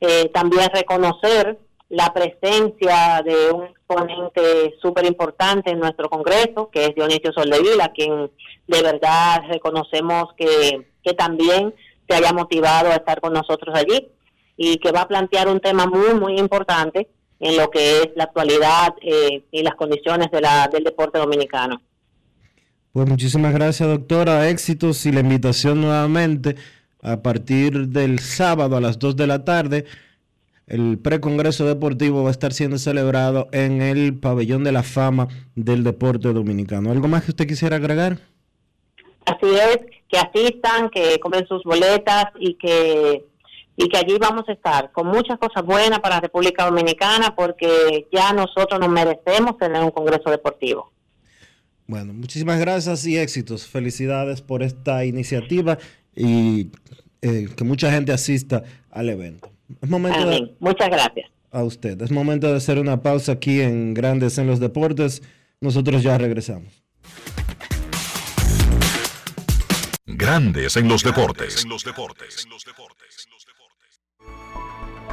Eh, también reconocer la presencia de un exponente súper importante en nuestro Congreso, que es Dionisio Soldevila, quien de verdad reconocemos que, que también se haya motivado a estar con nosotros allí y que va a plantear un tema muy, muy importante en lo que es la actualidad eh, y las condiciones de la, del deporte dominicano. Pues muchísimas gracias, doctora. Éxitos y la invitación nuevamente a partir del sábado a las 2 de la tarde. El precongreso deportivo va a estar siendo celebrado en el pabellón de la fama del deporte dominicano. ¿Algo más que usted quisiera agregar? Así es, que asistan, que compren sus boletas y que y que allí vamos a estar con muchas cosas buenas para la República Dominicana porque ya nosotros nos merecemos tener un congreso deportivo. Bueno, muchísimas gracias y éxitos. Felicidades por esta iniciativa y eh, que mucha gente asista al evento. Es momento de- Amén. Muchas gracias. a usted. Es momento de hacer una pausa aquí en Grandes en los Deportes. Nosotros ya regresamos. Grandes en los deportes.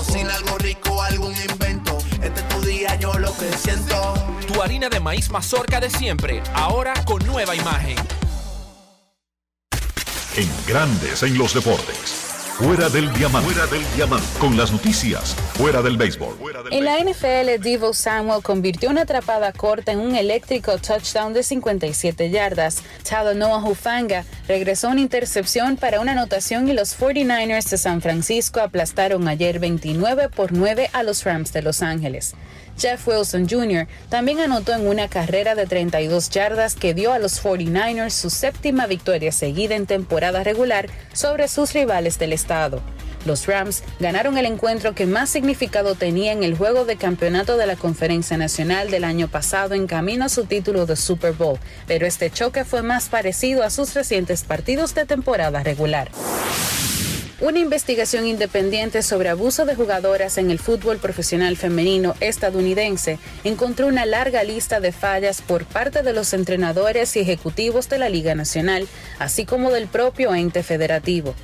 Cocina algo rico, algún invento. Este es tu día, yo lo que siento. Tu harina de maíz mazorca de siempre, ahora con nueva imagen. En Grandes en los deportes. Fuera del diamante. Fuera del diamante. Con las noticias. Fuera del béisbol. En la NFL, Devo Samuel convirtió una atrapada corta en un eléctrico touchdown de 57 yardas. Talanoa Hufanga regresó una intercepción para una anotación y los 49ers de San Francisco aplastaron ayer 29 por 9 a los Rams de Los Ángeles. Jeff Wilson Jr. también anotó en una carrera de 32 yardas que dio a los 49ers su séptima victoria seguida en temporada regular sobre sus rivales del estado. Los Rams ganaron el encuentro que más significado tenía en el juego de campeonato de la Conferencia Nacional del año pasado en camino a su título de Super Bowl, pero este choque fue más parecido a sus recientes partidos de temporada regular. Una investigación independiente sobre abuso de jugadoras en el fútbol profesional femenino estadounidense encontró una larga lista de fallas por parte de los entrenadores y ejecutivos de la Liga Nacional, así como del propio ente federativo.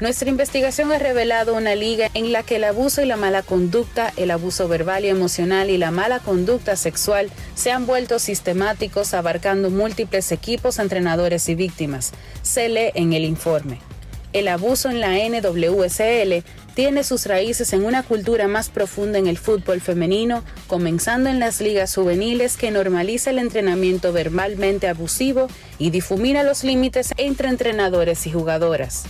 Nuestra investigación ha revelado una liga en la que el abuso y la mala conducta, el abuso verbal y emocional y la mala conducta sexual se han vuelto sistemáticos abarcando múltiples equipos, entrenadores y víctimas, se lee en el informe. El abuso en la NWSL tiene sus raíces en una cultura más profunda en el fútbol femenino, comenzando en las ligas juveniles que normaliza el entrenamiento verbalmente abusivo y difumina los límites entre entrenadores y jugadoras.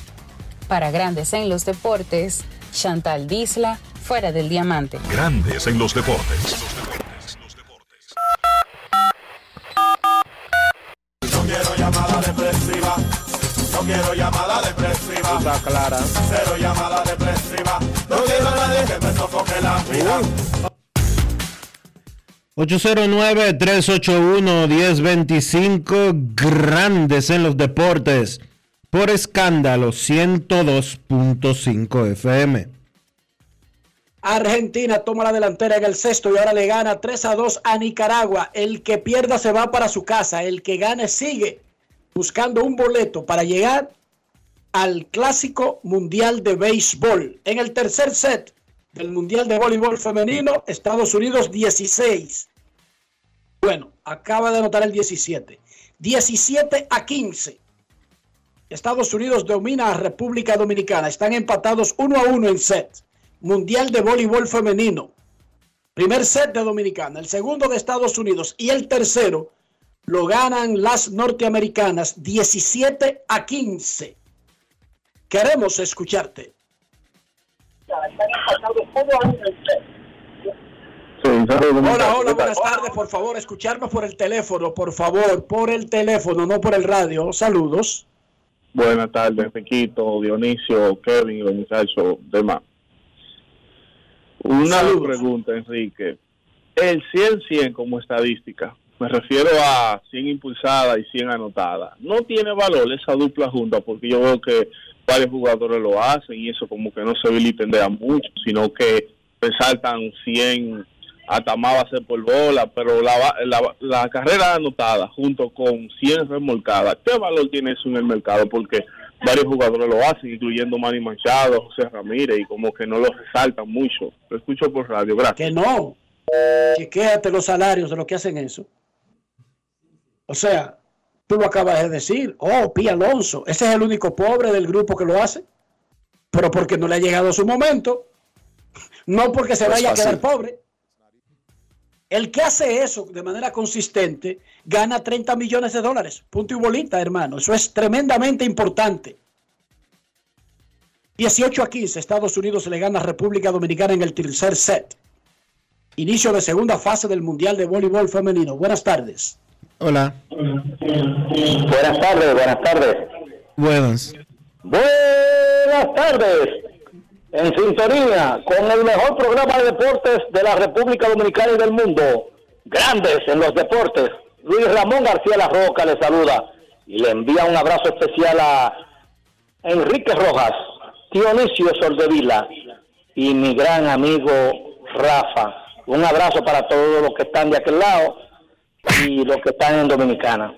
Para Grandes en los Deportes, Chantal Disla, fuera del diamante. Grandes en los deportes. No quiero llamada depresiva. No quiero llamada depresiva. Está clara. Cero llamada depresiva. No quiero a nadie que me sofoque la vida. 809-381-1025, grandes en los deportes, por escándalo 102.5 FM. Argentina toma la delantera en el sexto y ahora le gana 3 a 2 a Nicaragua. El que pierda se va para su casa, el que gane sigue buscando un boleto para llegar al clásico mundial de béisbol. En el tercer set del mundial de voleibol femenino, Estados Unidos 16. Bueno, acaba de anotar el 17. 17 a 15. Estados Unidos domina a República Dominicana. Están empatados 1 a 1 en set. Mundial de Voleibol Femenino. Primer set de Dominicana, el segundo de Estados Unidos y el tercero lo ganan las norteamericanas 17 a 15. Queremos escucharte. Hola, hola, buenas tardes. Por favor, escucharme por el teléfono, por favor, por el teléfono, no por el radio. Saludos. Buenas tardes, Riquito, Dionisio, Kevin y los muchachos demás. Una pregunta, Enrique. El 100-100 como estadística, me refiero a 100 impulsadas y 100 anotadas, no tiene valor esa dupla junta porque yo veo que varios jugadores lo hacen y eso como que no se vilipendea mucho, sino que resaltan 100 hasta por bola, pero la, la, la carrera anotada junto con 100 remolcadas, ¿qué valor tiene eso en el mercado? Porque varios jugadores lo hacen, incluyendo Manny Machado, José Ramírez, y como que no lo resaltan mucho. Lo escucho por radio, gracias. Que no. Chequéate los salarios de los que hacen eso. O sea, tú lo acabas de decir. Oh, Pi Alonso. Ese es el único pobre del grupo que lo hace. Pero porque no le ha llegado su momento. No porque se vaya a quedar pobre. El que hace eso de manera consistente gana 30 millones de dólares. Punto y bolita, hermano. Eso es tremendamente importante. 18 a 15, Estados Unidos le gana a República Dominicana en el tercer set. Inicio de segunda fase del Mundial de Voleibol Femenino. Buenas tardes. Hola. Buenas tardes, buenas tardes. Buenas. Buenas tardes. En sintonía con el mejor programa de deportes de la República Dominicana y del mundo. Grandes en los deportes. Luis Ramón García La Roca le saluda y le envía un abrazo especial a Enrique Rojas, Dionisio Soldevila y mi gran amigo Rafa. Un abrazo para todos los que están de aquel lado y los que están en Dominicana.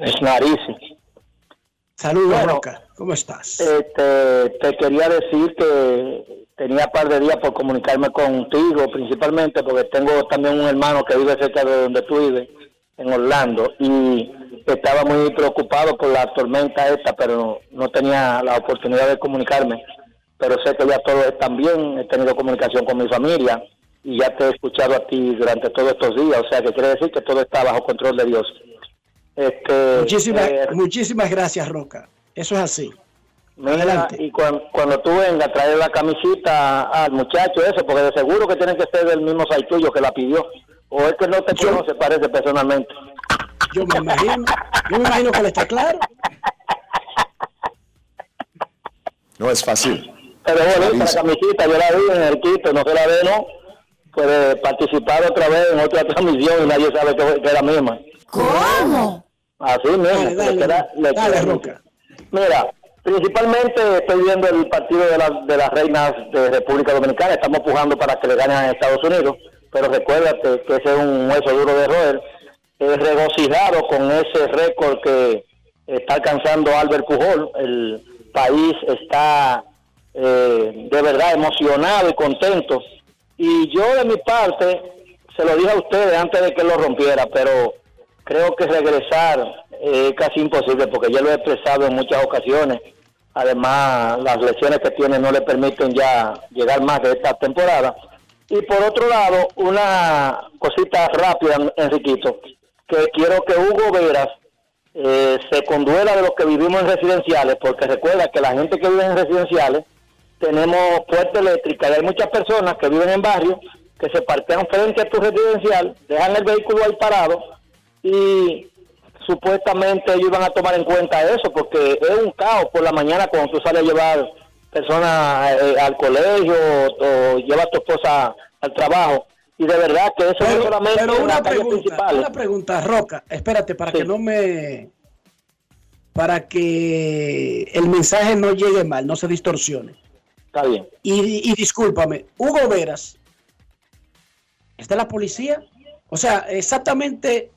Es narices. Saludos, Roca. ¿Cómo estás? Este, te quería decir que tenía un par de días por comunicarme contigo, principalmente porque tengo también un hermano que vive cerca de donde tú vives, en Orlando, y estaba muy preocupado por la tormenta esta, pero no tenía la oportunidad de comunicarme. Pero sé que ya todos están bien, he tenido comunicación con mi familia y ya te he escuchado a ti durante todos estos días, o sea que quiere decir que todo está bajo control de Dios. Este, muchísimas, eh, muchísimas gracias, Roca. Eso es así. Mira, y cuando, cuando tú vengas a traer la camisita al muchacho ese, porque de seguro que tiene que ser del mismo site tuyo que la pidió. O es que no te conoce, parece personalmente. Yo me imagino, yo me imagino que le está claro. No es fácil. Pero bueno, esta camisita yo la vi en el Quito, no se la ve, ¿no? Puede participar otra vez en otra transmisión y nadie sabe que, es la misma. ¿Cómo? Así mismo. Dale, dale, le queda- le dale, queda- Roca. Mira, principalmente estoy viendo el partido de, las de las reinas de República Dominicana. Estamos pujando para que le ganen a Estados Unidos, pero recuérdate que ese es un hueso duro de roer. Es regocijado con ese récord que está alcanzando Albert Pujol. El país está eh, de verdad emocionado y contento. Y yo de mi parte, se lo dije a ustedes antes de que lo rompiera, pero creo que regresar es casi imposible porque ya lo he expresado en muchas ocasiones. Además, las lesiones que tiene no le permiten ya llegar más de esta temporada. Y por otro lado, una cosita rápida, Enriquito, que quiero que Hugo Veras eh, se conduela de los que vivimos en residenciales, porque recuerda que la gente que vive en residenciales tenemos puerta eléctrica y hay muchas personas que viven en barrios que se parquean frente a tu residencial, dejan el vehículo ahí parado y supuestamente ellos van a tomar en cuenta eso porque es un caos por la mañana cuando tú sales a llevar personas eh, al colegio o, o llevas a tu esposa al trabajo. Y de verdad que eso no es Pero, solamente pero una calles pregunta, una pregunta, Roca, espérate, para que no me... Para que el mensaje no llegue mal, no se distorsione. Está bien. Y, y discúlpame, Hugo Veras, ¿es de la policía? O sea, exactamente,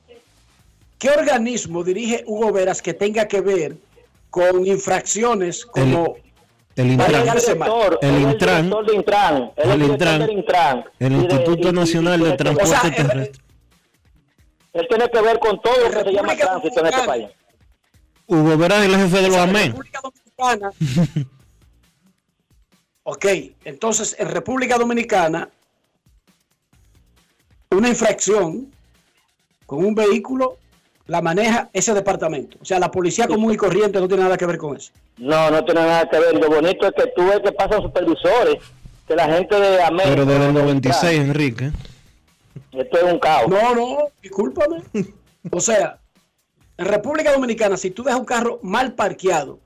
¿qué organismo dirige Hugo Veras que tenga que ver con infracciones como... El Para Intran. El Intran. director de Intran. El Intran. del Intran. El de- Instituto y- y- Nacional y- de Transporte o sea, él- Terrestre. Él tiene que ver con todo lo que se llama tránsito en este país. Hugo Veras es el jefe de los AME. Ok, entonces en República Dominicana, una infracción con un vehículo la maneja ese departamento. O sea, la policía común y corriente no tiene nada que ver con eso. No, no tiene nada que ver. Lo bonito es que tú ves que pasan supervisores, que la gente de América. Pero de 96, Enrique. Esto es un caos. No, no, discúlpame. O sea, en República Dominicana, si tú dejas un carro mal parqueado,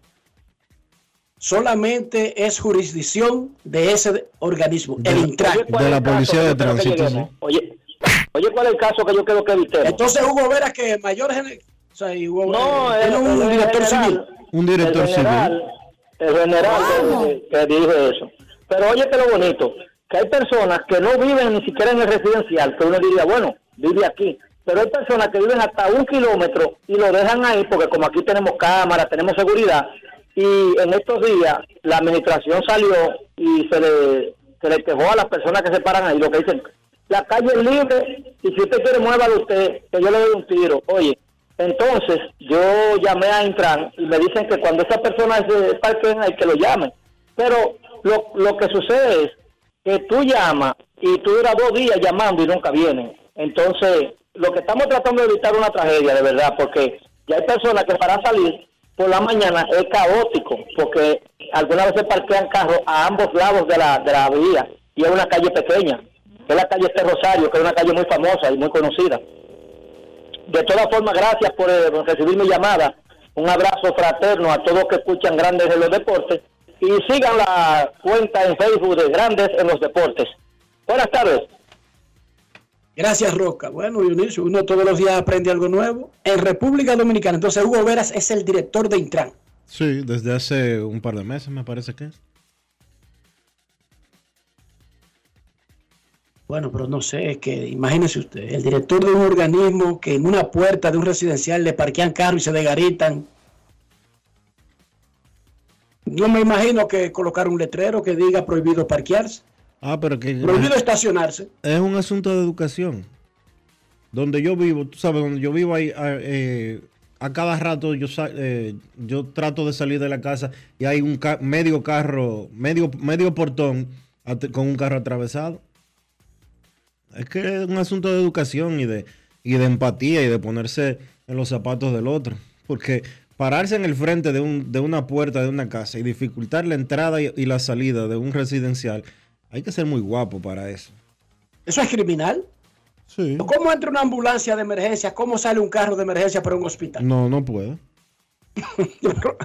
solamente es jurisdicción de ese organismo, el Intran. De la policía de tránsito, sí. Oye, oye, ¿cuál es el caso que yo quiero que evitemos? Entonces Hugo Vera que mayor gener- o sea, Hugo No, Vera, tiene él un es director general. civil. Un director el general, civil. El general que, que dice eso. Pero oye que lo bonito, que hay personas que no viven ni siquiera en el residencial, que uno diría, bueno, vive aquí. Pero hay personas que viven hasta un kilómetro y lo dejan ahí porque como aquí tenemos cámaras, tenemos seguridad. Y en estos días la administración salió y se le, se le quejó a las personas que se paran ahí, lo que dicen, la calle es libre y si usted quiere muévalo usted, que yo le doy un tiro. Oye, entonces yo llamé a Intran y me dicen que cuando esas personas se parquen hay que lo llamen. Pero lo, lo que sucede es que tú llamas y tú duras dos días llamando y nunca vienen. Entonces, lo que estamos tratando de evitar una tragedia, de verdad, porque ya hay personas que para salir por la mañana es caótico, porque algunas veces parquean carros a ambos lados de la, de la vía y es una calle pequeña. Es la calle Este Rosario, que es una calle muy famosa y muy conocida. De todas formas, gracias por eh, recibir mi llamada. Un abrazo fraterno a todos que escuchan Grandes en los Deportes y sigan la cuenta en Facebook de Grandes en los Deportes. Buenas tardes. Gracias, Roca. Bueno, Dionisio, uno todos los días aprende algo nuevo. En República Dominicana, entonces Hugo Veras es el director de Intran. Sí, desde hace un par de meses me parece que. Bueno, pero no sé, es que imagínese usted, el director de un organismo que en una puerta de un residencial le parquean carros y se desgaritan. Yo me imagino que colocar un letrero que diga prohibido parquearse, Ah, pero que prohibido estacionarse. es un asunto de educación. Donde yo vivo, tú sabes, donde yo vivo ahí, a, eh, a cada rato yo, eh, yo trato de salir de la casa y hay un ca- medio carro, medio, medio portón con un carro atravesado. Es que es un asunto de educación y de, y de empatía y de ponerse en los zapatos del otro. Porque pararse en el frente de, un, de una puerta de una casa y dificultar la entrada y, y la salida de un residencial, hay que ser muy guapo para eso. ¿Eso es criminal? Sí. ¿Cómo entra una ambulancia de emergencia? ¿Cómo sale un carro de emergencia para un hospital? No, no puede.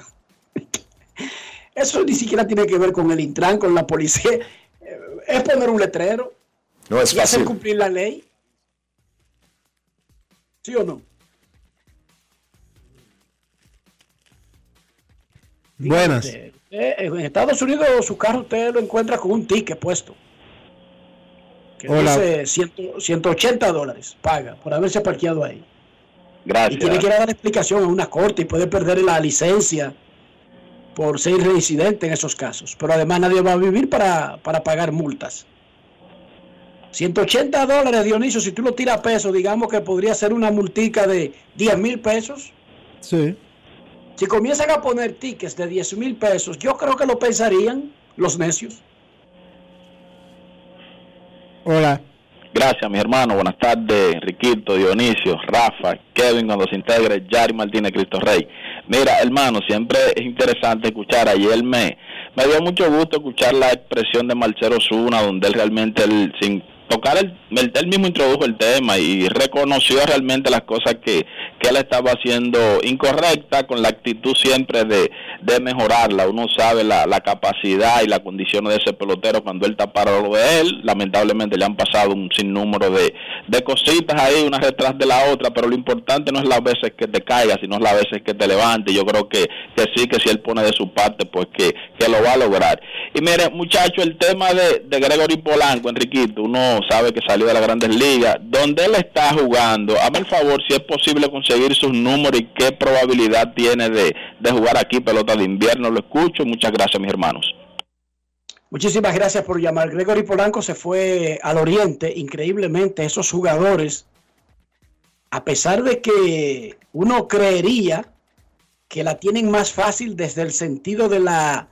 Eso ni siquiera tiene que ver con el Intran, con la policía. Es poner un letrero No es y hacer cumplir la ley. ¿Sí o no? Buenas. Eh, en Estados Unidos su carro usted lo encuentra con un ticket puesto. Que Hola. dice 100 180 dólares paga por haberse parqueado ahí. Y Gracias. tiene que ir a dar explicación a una corte y puede perder la licencia por ser reincidente en esos casos. Pero además nadie va a vivir para, para pagar multas. 180 dólares, Dionisio, si tú lo tiras a pesos, digamos que podría ser una multica de 10 mil pesos. Sí. Si comienzan a poner tickets de 10 mil pesos, yo creo que lo pensarían los necios. Hola. Gracias, mi hermano. Buenas tardes, Riquito, Dionisio, Rafa, Kevin, cuando se integre, Yari Martínez, Cristo Rey. Mira, hermano, siempre es interesante escuchar. Ayer me, me dio mucho gusto escuchar la expresión de Marcelo Zuna, donde él realmente, él, sin tocar, el, él, él mismo introdujo el tema y reconoció realmente las cosas que, que él estaba haciendo incorrecta con la actitud siempre de, de mejorarla. Uno sabe la, la capacidad y la condición de ese pelotero cuando él está lo de él. Lamentablemente le han pasado un sinnúmero de, de cositas ahí, una detrás de la otra, pero lo importante no es las veces que te caigas, sino las veces que te levantes. Yo creo que, que sí, que si él pone de su parte, pues que, que lo va a lograr. Y mire, muchacho, el tema de, de Gregory Polanco, Enriquito, uno sabe que salió de las grandes ligas, donde él está jugando, hazme el favor si es posible conseguir sus números y qué probabilidad tiene de, de jugar aquí pelota de invierno. Lo escucho, muchas gracias mis hermanos. Muchísimas gracias por llamar. Gregory Polanco se fue al oriente. Increíblemente, esos jugadores, a pesar de que uno creería que la tienen más fácil desde el sentido de la,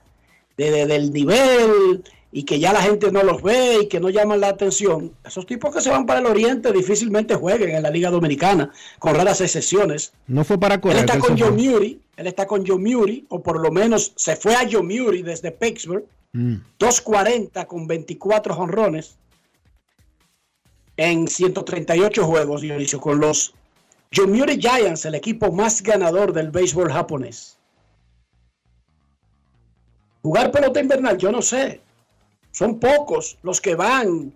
de, de, del nivel y que ya la gente no los ve y que no llaman la atención, esos tipos que se van para el oriente difícilmente jueguen en la Liga Dominicana, con raras excepciones. No fue para Él está con Joe Muri, él está con Joe Muri, o por lo menos se fue a Joe Muri desde Pittsburgh, Mm. 240 con 24 jonrones en 138 juegos, Dionisio, con los Yomiuri Giants, el equipo más ganador del béisbol japonés. Jugar pelota invernal, yo no sé. Son pocos los que van,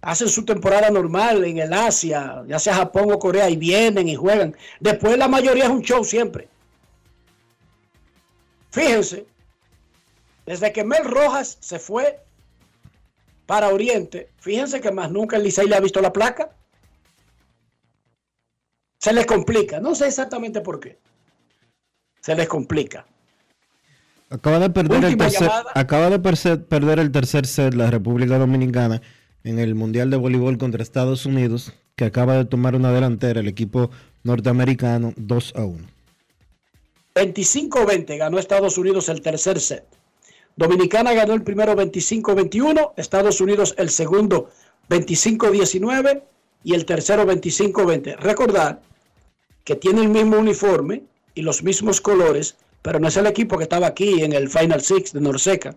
hacen su temporada normal en el Asia, ya sea Japón o Corea, y vienen y juegan. Después la mayoría es un show siempre. Fíjense, desde que Mel Rojas se fue para Oriente, fíjense que más nunca el Licey le ha visto la placa. Se les complica. No sé exactamente por qué. Se les complica. Acaba de perder, el tercer, llamada. acaba de perder el tercer set la República Dominicana en el Mundial de Voleibol contra Estados Unidos, que acaba de tomar una delantera el equipo norteamericano 2 a 1. 25-20 ganó Estados Unidos el tercer set. Dominicana ganó el primero 25-21, Estados Unidos el segundo 25-19 y el tercero 25-20. Recordar que tiene el mismo uniforme y los mismos colores, pero no es el equipo que estaba aquí en el Final Six de Norseca.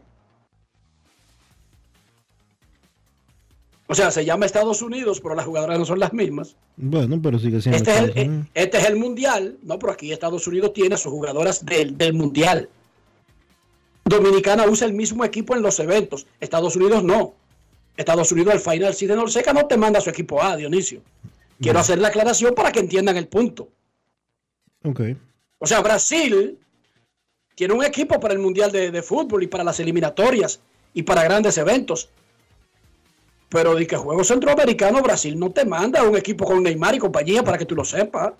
O sea, se llama Estados Unidos, pero las jugadoras no son las mismas. Bueno, pero sigue siendo Este es, el, eh, este es el mundial, no, pero aquí Estados Unidos tiene a sus jugadoras del, del mundial. Dominicana usa el mismo equipo en los eventos, Estados Unidos no. Estados Unidos al Final Six de Norseca no te manda a su equipo A, Dionisio. Quiero hacer la aclaración para que entiendan el punto. Ok. O sea, Brasil tiene un equipo para el Mundial de, de Fútbol y para las eliminatorias y para grandes eventos. Pero de que juego centroamericano, Brasil no te manda un equipo con Neymar y compañía para que tú lo sepas.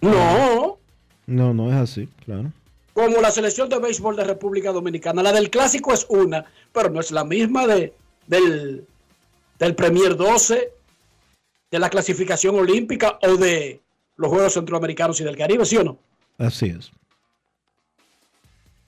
No, No, no es así, claro. como la selección de béisbol de República Dominicana. La del clásico es una, pero no es la misma de, del, del Premier 12, de la clasificación olímpica o de los Juegos Centroamericanos y del Caribe, ¿sí o no? Así es.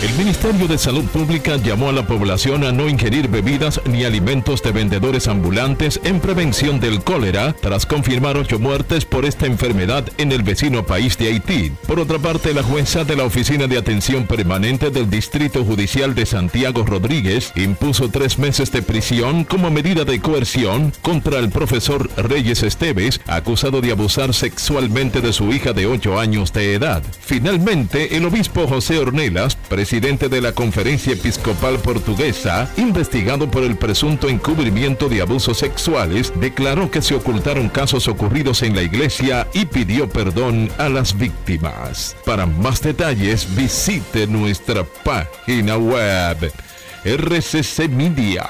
El Ministerio de Salud Pública llamó a la población a no ingerir bebidas ni alimentos de vendedores ambulantes en prevención del cólera, tras confirmar ocho muertes por esta enfermedad en el vecino país de Haití. Por otra parte, la jueza de la Oficina de Atención Permanente del Distrito Judicial de Santiago Rodríguez impuso tres meses de prisión como medida de coerción contra el profesor Reyes Esteves, acusado de abusar sexualmente de su hija de ocho años de edad. Finalmente, el obispo José Ornelas, presidente presidente de la Conferencia Episcopal Portuguesa, investigado por el presunto encubrimiento de abusos sexuales, declaró que se ocultaron casos ocurridos en la iglesia y pidió perdón a las víctimas. Para más detalles, visite nuestra página web rccmedia.com.do.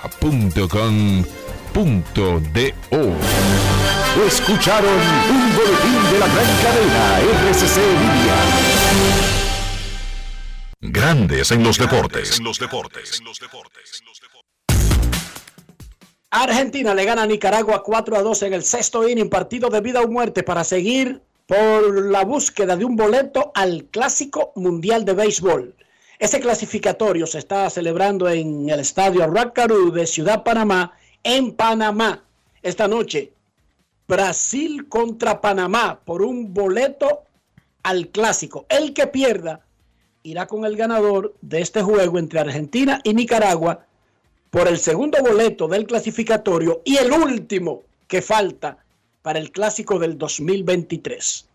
Escucharon un boletín de la gran cadena RCC Media. Grandes en los deportes. Argentina le gana a Nicaragua 4 a 2 en el sexto inning, partido de vida o muerte para seguir por la búsqueda de un boleto al Clásico Mundial de Béisbol. Ese clasificatorio se está celebrando en el estadio Racarú de Ciudad Panamá, en Panamá. Esta noche, Brasil contra Panamá por un boleto al Clásico. El que pierda irá con el ganador de este juego entre Argentina y Nicaragua por el segundo boleto del clasificatorio y el último que falta para el clásico del 2023.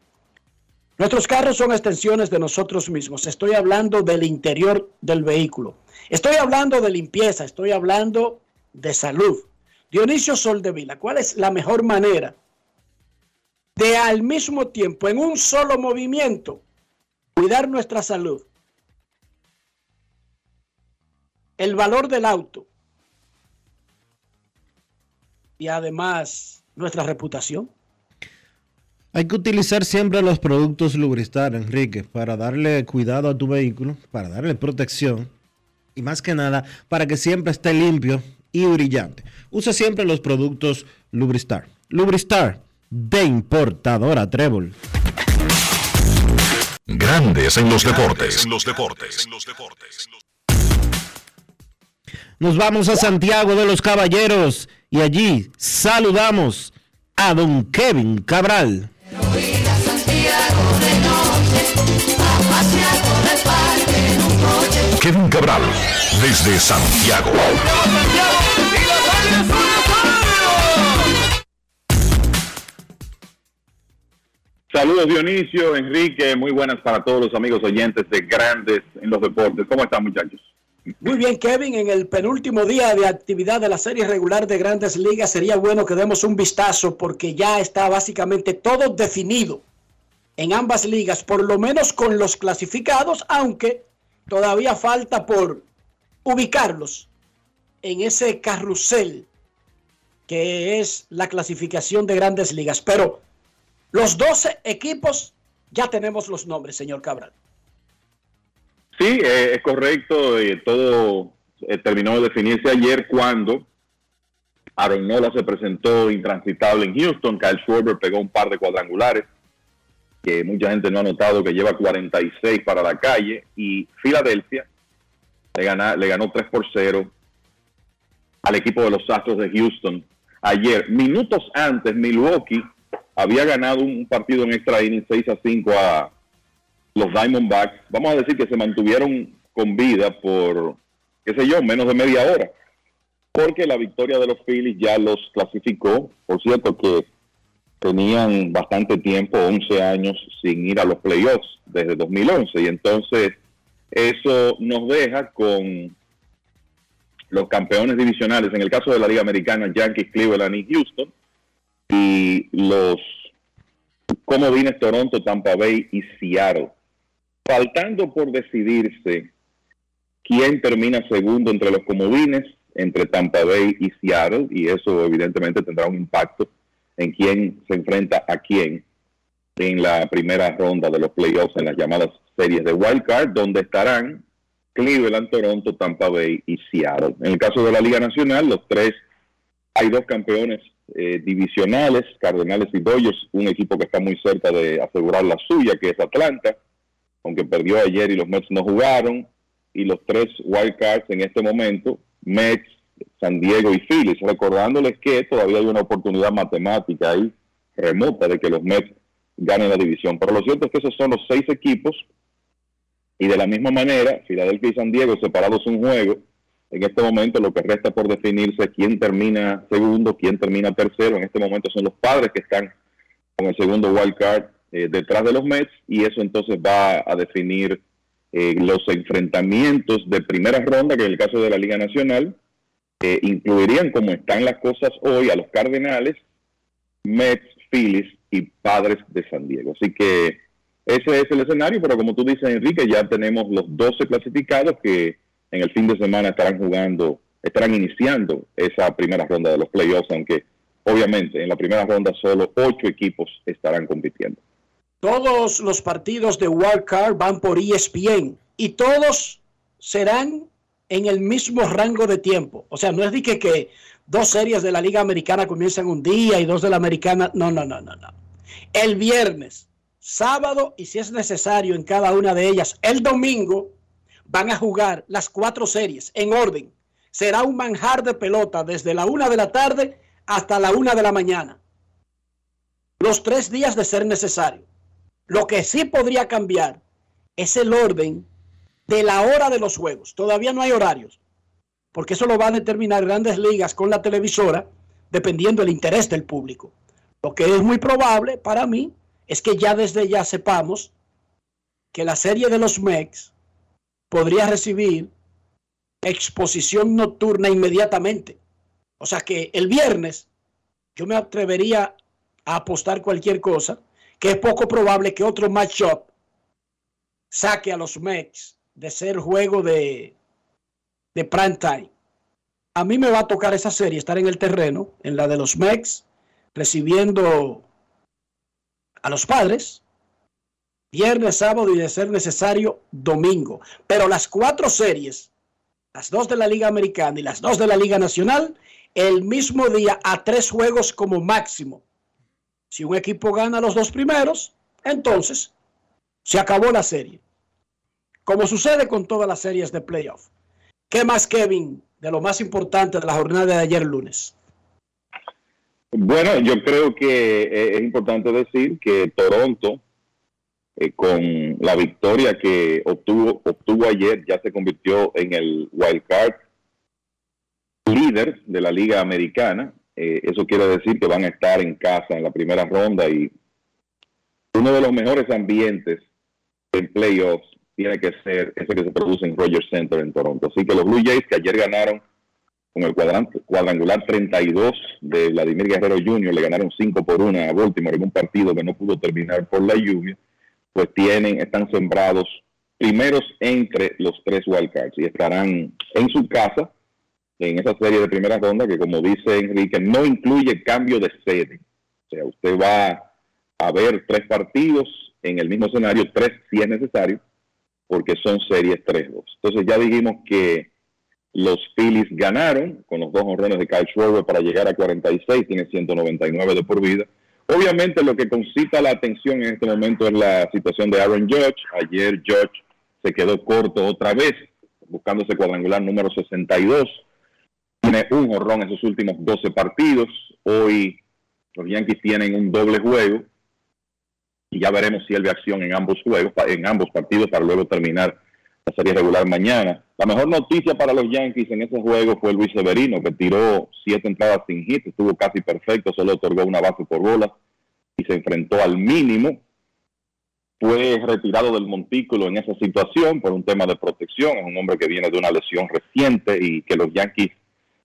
Nuestros carros son extensiones de nosotros mismos. Estoy hablando del interior del vehículo. Estoy hablando de limpieza. Estoy hablando de salud. Dionisio Soldevila, ¿cuál es la mejor manera de al mismo tiempo, en un solo movimiento, cuidar nuestra salud? El valor del auto y además nuestra reputación. Hay que utilizar siempre los productos Lubristar, Enrique, para darle cuidado a tu vehículo, para darle protección y más que nada para que siempre esté limpio y brillante. Usa siempre los productos Lubristar. Lubristar de importadora Trébol. Grandes en los deportes. los deportes. Nos vamos a Santiago de los Caballeros y allí saludamos a don Kevin Cabral. Kevin Cabral, desde Santiago. Saludos Dionisio, Enrique, muy buenas para todos los amigos oyentes de Grandes en los Deportes. ¿Cómo están muchachos? Muy bien, Kevin. En el penúltimo día de actividad de la serie regular de Grandes Ligas sería bueno que demos un vistazo porque ya está básicamente todo definido en ambas ligas, por lo menos con los clasificados, aunque todavía falta por ubicarlos en ese carrusel que es la clasificación de Grandes Ligas. Pero los 12 equipos ya tenemos los nombres, señor Cabral. Sí, eh, es correcto. Eh, todo eh, terminó de definirse ayer cuando Aaron Nola se presentó intransitable en Houston. Kyle Schwarber pegó un par de cuadrangulares que mucha gente no ha notado que lleva 46 para la calle. Y Filadelfia le, gana, le ganó 3 por 0 al equipo de los Astros de Houston. Ayer, minutos antes, Milwaukee había ganado un partido en extra inning 6 a 5 a los Diamondbacks, vamos a decir que se mantuvieron con vida por, qué sé yo, menos de media hora, porque la victoria de los Phillies ya los clasificó, por cierto que tenían bastante tiempo, 11 años sin ir a los playoffs desde 2011, y entonces eso nos deja con los campeones divisionales, en el caso de la Liga Americana, Yankees, Cleveland y Houston, y los comodines Toronto, Tampa Bay y Seattle faltando por decidirse quién termina segundo entre los comodines, entre Tampa Bay y Seattle, y eso evidentemente tendrá un impacto en quién se enfrenta a quién en la primera ronda de los playoffs en las llamadas series de Wild Card, donde estarán Cleveland, Toronto, Tampa Bay y Seattle. En el caso de la Liga Nacional, los tres, hay dos campeones eh, divisionales, Cardenales y Dodgers, un equipo que está muy cerca de asegurar la suya, que es Atlanta, aunque perdió ayer y los Mets no jugaron, y los tres wildcards en este momento, Mets, San Diego y Phillies, recordándoles que todavía hay una oportunidad matemática ahí remota de que los Mets ganen la división. Pero lo cierto es que esos son los seis equipos y de la misma manera, Filadelfia y San Diego separados un juego. En este momento lo que resta por definirse quién termina segundo, quién termina tercero. En este momento son los padres que están con el segundo wild card eh, detrás de los Mets y eso entonces va a definir eh, los enfrentamientos de primera ronda, que en el caso de la Liga Nacional, eh, incluirían, como están las cosas hoy, a los Cardenales, Mets, Phillies y Padres de San Diego. Así que ese es el escenario, pero como tú dices, Enrique, ya tenemos los 12 clasificados que en el fin de semana estarán jugando, estarán iniciando esa primera ronda de los playoffs, aunque obviamente en la primera ronda solo ocho equipos estarán compitiendo. Todos los partidos de Wild Card van por ESPN y todos serán en el mismo rango de tiempo. O sea, no es de que, que dos series de la Liga Americana comienzan un día y dos de la Americana. No, no, no, no, no. El viernes, sábado y si es necesario en cada una de ellas, el domingo van a jugar las cuatro series en orden. Será un manjar de pelota desde la una de la tarde hasta la una de la mañana. Los tres días de ser necesario. Lo que sí podría cambiar es el orden de la hora de los juegos. Todavía no hay horarios, porque eso lo van a determinar grandes ligas con la televisora, dependiendo del interés del público. Lo que es muy probable para mí es que ya desde ya sepamos que la serie de los Mex podría recibir exposición nocturna inmediatamente. O sea que el viernes yo me atrevería a apostar cualquier cosa, que es poco probable que otro matchup saque a los Mex de ser juego de, de prime time. A mí me va a tocar esa serie, estar en el terreno, en la de los Mex, recibiendo a los padres, viernes, sábado y de ser necesario, domingo. Pero las cuatro series, las dos de la Liga Americana y las dos de la Liga Nacional, el mismo día a tres juegos como máximo. Si un equipo gana los dos primeros, entonces se acabó la serie. Como sucede con todas las series de playoff. ¿Qué más, Kevin, de lo más importante de la jornada de ayer lunes? Bueno, yo creo que eh, es importante decir que Toronto, eh, con la victoria que obtuvo, obtuvo ayer, ya se convirtió en el wild card líder de la Liga Americana. Eh, eso quiere decir que van a estar en casa en la primera ronda y uno de los mejores ambientes en playoffs tiene que ser ese que se produce en Rogers Center en Toronto. Así que los Blue Jays que ayer ganaron con el cuadrangular 32 de Vladimir Guerrero Jr., le ganaron 5 por 1 a Baltimore en un partido que no pudo terminar por la lluvia, pues tienen, están sembrados primeros entre los tres wildcards y estarán en su casa en esa serie de primera ronda que como dice Enrique no incluye cambio de sede. O sea, usted va a ver tres partidos en el mismo escenario, tres si es necesario, porque son series 3-2. Entonces ya dijimos que los Phillies ganaron con los dos honrones de Kyle Schwarber para llegar a 46, tiene 199 de por vida. Obviamente lo que concita la atención en este momento es la situación de Aaron Judge. Ayer Judge se quedó corto otra vez, buscando ese cuadrangular número 62. Tiene un honrón en sus últimos 12 partidos. Hoy los Yankees tienen un doble juego y ya veremos si él ve acción en ambos juegos, en ambos partidos para luego terminar la serie regular mañana. La mejor noticia para los Yankees en ese juego fue Luis Severino, que tiró siete entradas sin hit, estuvo casi perfecto, solo otorgó una base por bola y se enfrentó al mínimo. Fue retirado del montículo en esa situación por un tema de protección. Es un hombre que viene de una lesión reciente y que los Yankees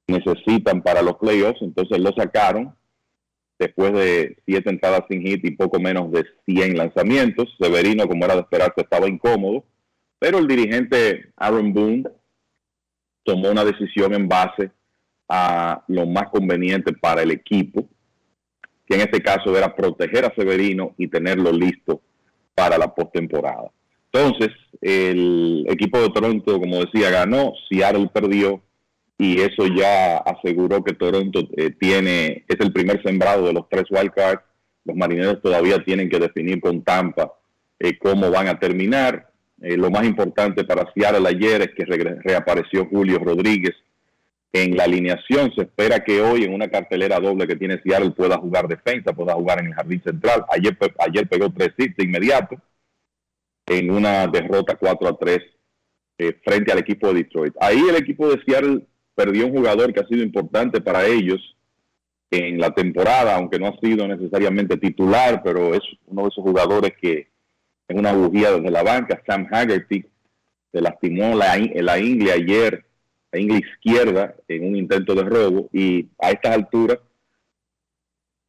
necesitan para los playoffs, entonces lo sacaron después de siete entradas sin hit y poco menos de 100 lanzamientos. Severino, como era de esperarse, estaba incómodo pero el dirigente Aaron Boone tomó una decisión en base a lo más conveniente para el equipo, que en este caso era proteger a Severino y tenerlo listo para la postemporada. Entonces, el equipo de Toronto, como decía, ganó, Seattle perdió y eso ya aseguró que Toronto eh, tiene es el primer sembrado de los tres wildcards. Los marineros todavía tienen que definir con Tampa eh, cómo van a terminar. Eh, lo más importante para Seattle ayer es que re reapareció Julio Rodríguez en la alineación. Se espera que hoy en una cartelera doble que tiene Seattle pueda jugar defensa, pueda jugar en el jardín central. Ayer, ayer pegó tres hits de inmediato en una derrota 4 a 3 eh, frente al equipo de Detroit. Ahí el equipo de Seattle perdió un jugador que ha sido importante para ellos en la temporada, aunque no ha sido necesariamente titular, pero es uno de esos jugadores que en una bujía desde la banca. Sam Haggerty se lastimó la, la ingle ayer, la ingle izquierda, en un intento de robo y a estas alturas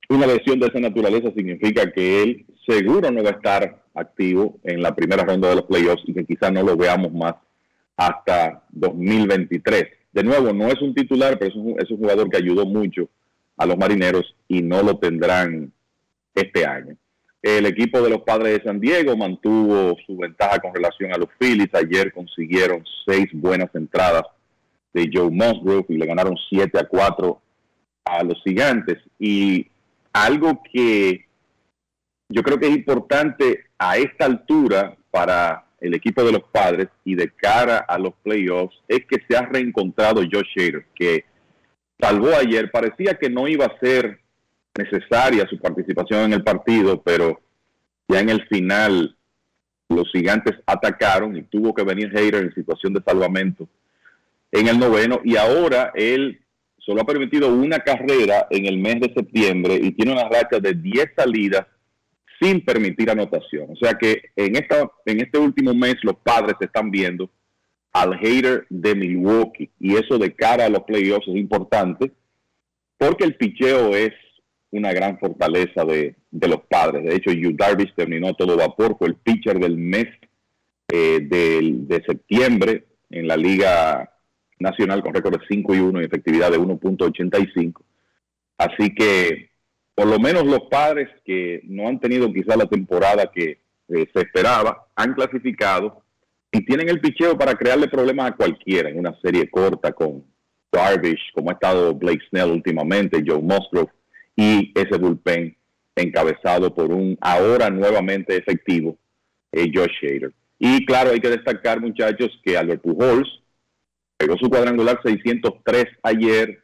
una lesión de esa naturaleza significa que él seguro no va a estar activo en la primera ronda de los playoffs y que quizás no lo veamos más hasta 2023. De nuevo, no es un titular, pero es un, es un jugador que ayudó mucho a los marineros y no lo tendrán este año. El equipo de los padres de San Diego mantuvo su ventaja con relación a los Phillies. Ayer consiguieron seis buenas entradas de Joe Musgrove y le ganaron 7 a 4 a los gigantes. Y algo que yo creo que es importante a esta altura para el equipo de los padres y de cara a los playoffs es que se ha reencontrado Josh Hader, que salvó ayer. Parecía que no iba a ser necesaria su participación en el partido, pero ya en el final los gigantes atacaron y tuvo que venir Hader en situación de salvamento en el noveno y ahora él solo ha permitido una carrera en el mes de septiembre y tiene una racha de 10 salidas sin permitir anotación. O sea que en, esta, en este último mes los padres están viendo al hater de Milwaukee y eso de cara a los playoffs es importante porque el picheo es una gran fortaleza de, los padres. De hecho, Yu Darvish terminó todo vapor, fue el pitcher del mes eh, de, septiembre en la Liga Nacional con récord de 5 y 1 y efectividad de 1.85. Así que, por lo menos los padres que no han tenido quizá la temporada que eh, se esperaba, han clasificado y tienen el picheo para crearle problemas a cualquiera en una serie corta con Darvish, como ha estado Blake Snell últimamente, Joe Musgrove y ese bullpen encabezado por un ahora nuevamente efectivo eh, Josh Hader. Y claro, hay que destacar, muchachos, que Albert Pujols pegó su cuadrangular 603 ayer.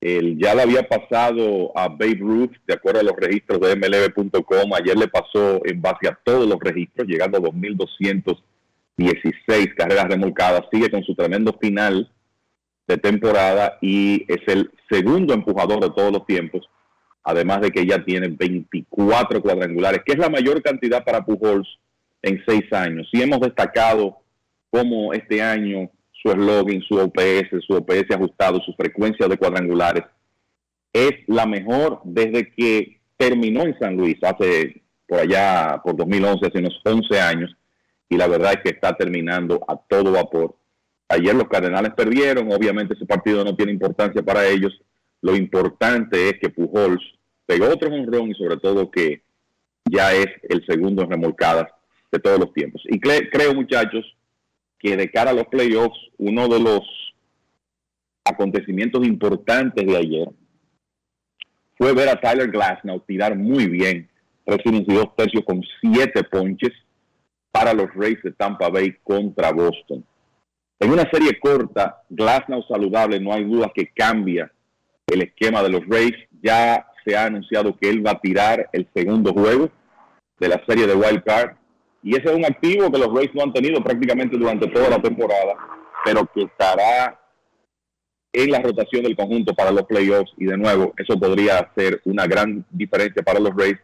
Él ya le había pasado a Babe Ruth, de acuerdo a los registros de MLB.com. Ayer le pasó en base a todos los registros, llegando a 2.216 carreras remolcadas. Sigue con su tremendo final de temporada y es el segundo empujador de todos los tiempos, además de que ya tiene 24 cuadrangulares, que es la mayor cantidad para Pujols en seis años. Y hemos destacado cómo este año su eslogan, su OPS, su OPS ajustado, su frecuencia de cuadrangulares, es la mejor desde que terminó en San Luis hace por allá, por 2011, hace unos 11 años, y la verdad es que está terminando a todo vapor Ayer los Cardenales perdieron, obviamente ese partido no tiene importancia para ellos. Lo importante es que Pujols pegó otro honrón y sobre todo que ya es el segundo en remolcadas de todos los tiempos. Y creo, muchachos, que de cara a los playoffs, uno de los acontecimientos importantes de ayer fue ver a Tyler Glasnow tirar muy bien, tres y dos tercios con siete ponches para los Rays de Tampa Bay contra Boston. En una serie corta, Glasnow saludable, no hay duda que cambia el esquema de los Rays. Ya se ha anunciado que él va a tirar el segundo juego de la serie de Wild Card. Y ese es un activo que los Rays no han tenido prácticamente durante toda la temporada, pero que estará en la rotación del conjunto para los playoffs. Y de nuevo, eso podría hacer una gran diferencia para los Rays,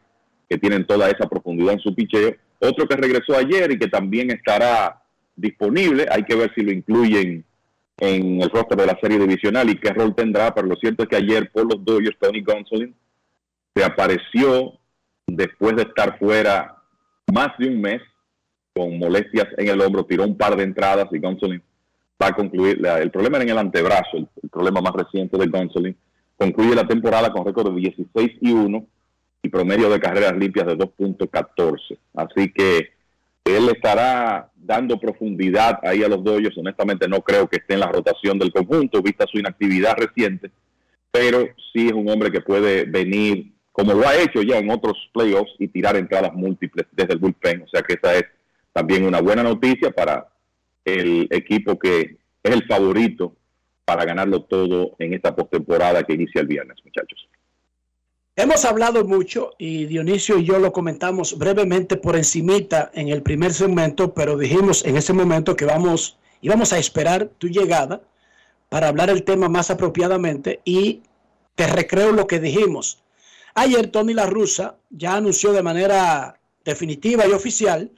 que tienen toda esa profundidad en su picheo. Otro que regresó ayer y que también estará disponible. Hay que ver si lo incluyen en el roster de la serie divisional y qué rol tendrá, pero lo cierto es que ayer por los Dodgers, Tony Gonsolin se apareció después de estar fuera más de un mes con molestias en el hombro, tiró un par de entradas y Gonsolin va a concluir, el problema era en el antebrazo, el, problema más reciente de Gonsolin, concluye la temporada con récord de 16 y 1 y promedio de carreras limpias de 2.14. Así que él estará dando profundidad ahí a los Dodgers. Honestamente no creo que esté en la rotación del conjunto, vista su inactividad reciente, pero sí es un hombre que puede venir, como lo ha hecho ya en otros playoffs, y tirar entradas múltiples desde el bullpen. O sea que esa es también una buena noticia para el equipo que es el favorito para ganarlo todo en esta postemporada que inicia el viernes, muchachos. Hemos hablado mucho y Dionisio y yo lo comentamos brevemente por encimita en el primer segmento, pero dijimos en ese momento que vamos íbamos a esperar tu llegada para hablar el tema más apropiadamente y te recreo lo que dijimos. Ayer Tony La Russa ya anunció de manera definitiva y oficial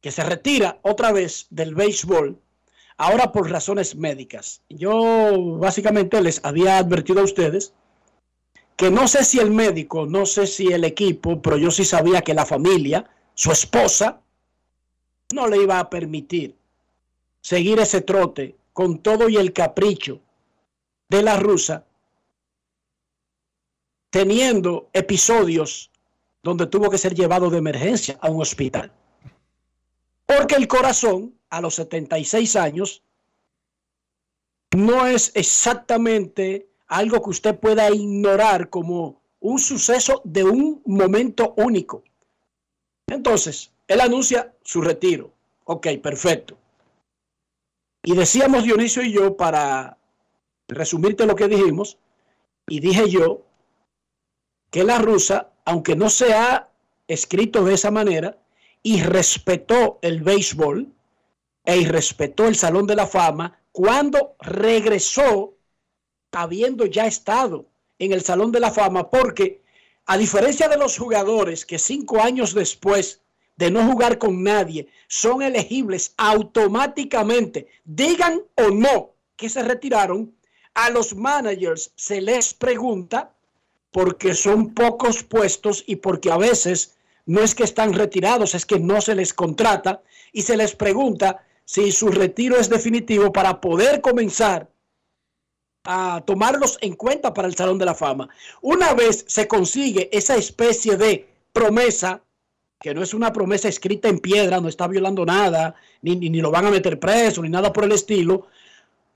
que se retira otra vez del béisbol, ahora por razones médicas. Yo básicamente les había advertido a ustedes que no sé si el médico, no sé si el equipo, pero yo sí sabía que la familia, su esposa, no le iba a permitir seguir ese trote con todo y el capricho de la rusa, teniendo episodios donde tuvo que ser llevado de emergencia a un hospital. Porque el corazón, a los 76 años, no es exactamente algo que usted pueda ignorar como un suceso de un momento único. Entonces, él anuncia su retiro. Ok, perfecto. Y decíamos Dionisio y yo, para resumirte lo que dijimos, y dije yo que la rusa, aunque no se ha escrito de esa manera, y respetó el béisbol e respetó el Salón de la Fama cuando regresó habiendo ya estado en el Salón de la Fama, porque a diferencia de los jugadores que cinco años después de no jugar con nadie son elegibles automáticamente, digan o no que se retiraron, a los managers se les pregunta porque son pocos puestos y porque a veces no es que están retirados, es que no se les contrata y se les pregunta si su retiro es definitivo para poder comenzar a tomarlos en cuenta para el Salón de la Fama. Una vez se consigue esa especie de promesa, que no es una promesa escrita en piedra, no está violando nada, ni, ni, ni lo van a meter preso, ni nada por el estilo,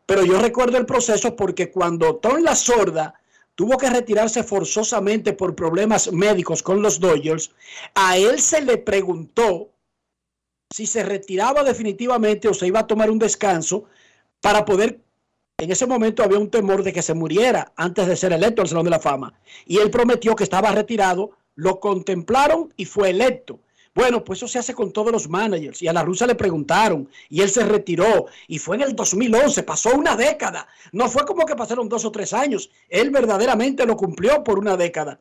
pero yo recuerdo el proceso porque cuando Tom La Sorda tuvo que retirarse forzosamente por problemas médicos con los Dodgers, a él se le preguntó si se retiraba definitivamente o se iba a tomar un descanso para poder, en ese momento había un temor de que se muriera antes de ser electo al Salón de la Fama. Y él prometió que estaba retirado, lo contemplaron y fue electo. Bueno, pues eso se hace con todos los managers. Y a la rusa le preguntaron y él se retiró. Y fue en el 2011, pasó una década. No fue como que pasaron dos o tres años. Él verdaderamente lo cumplió por una década.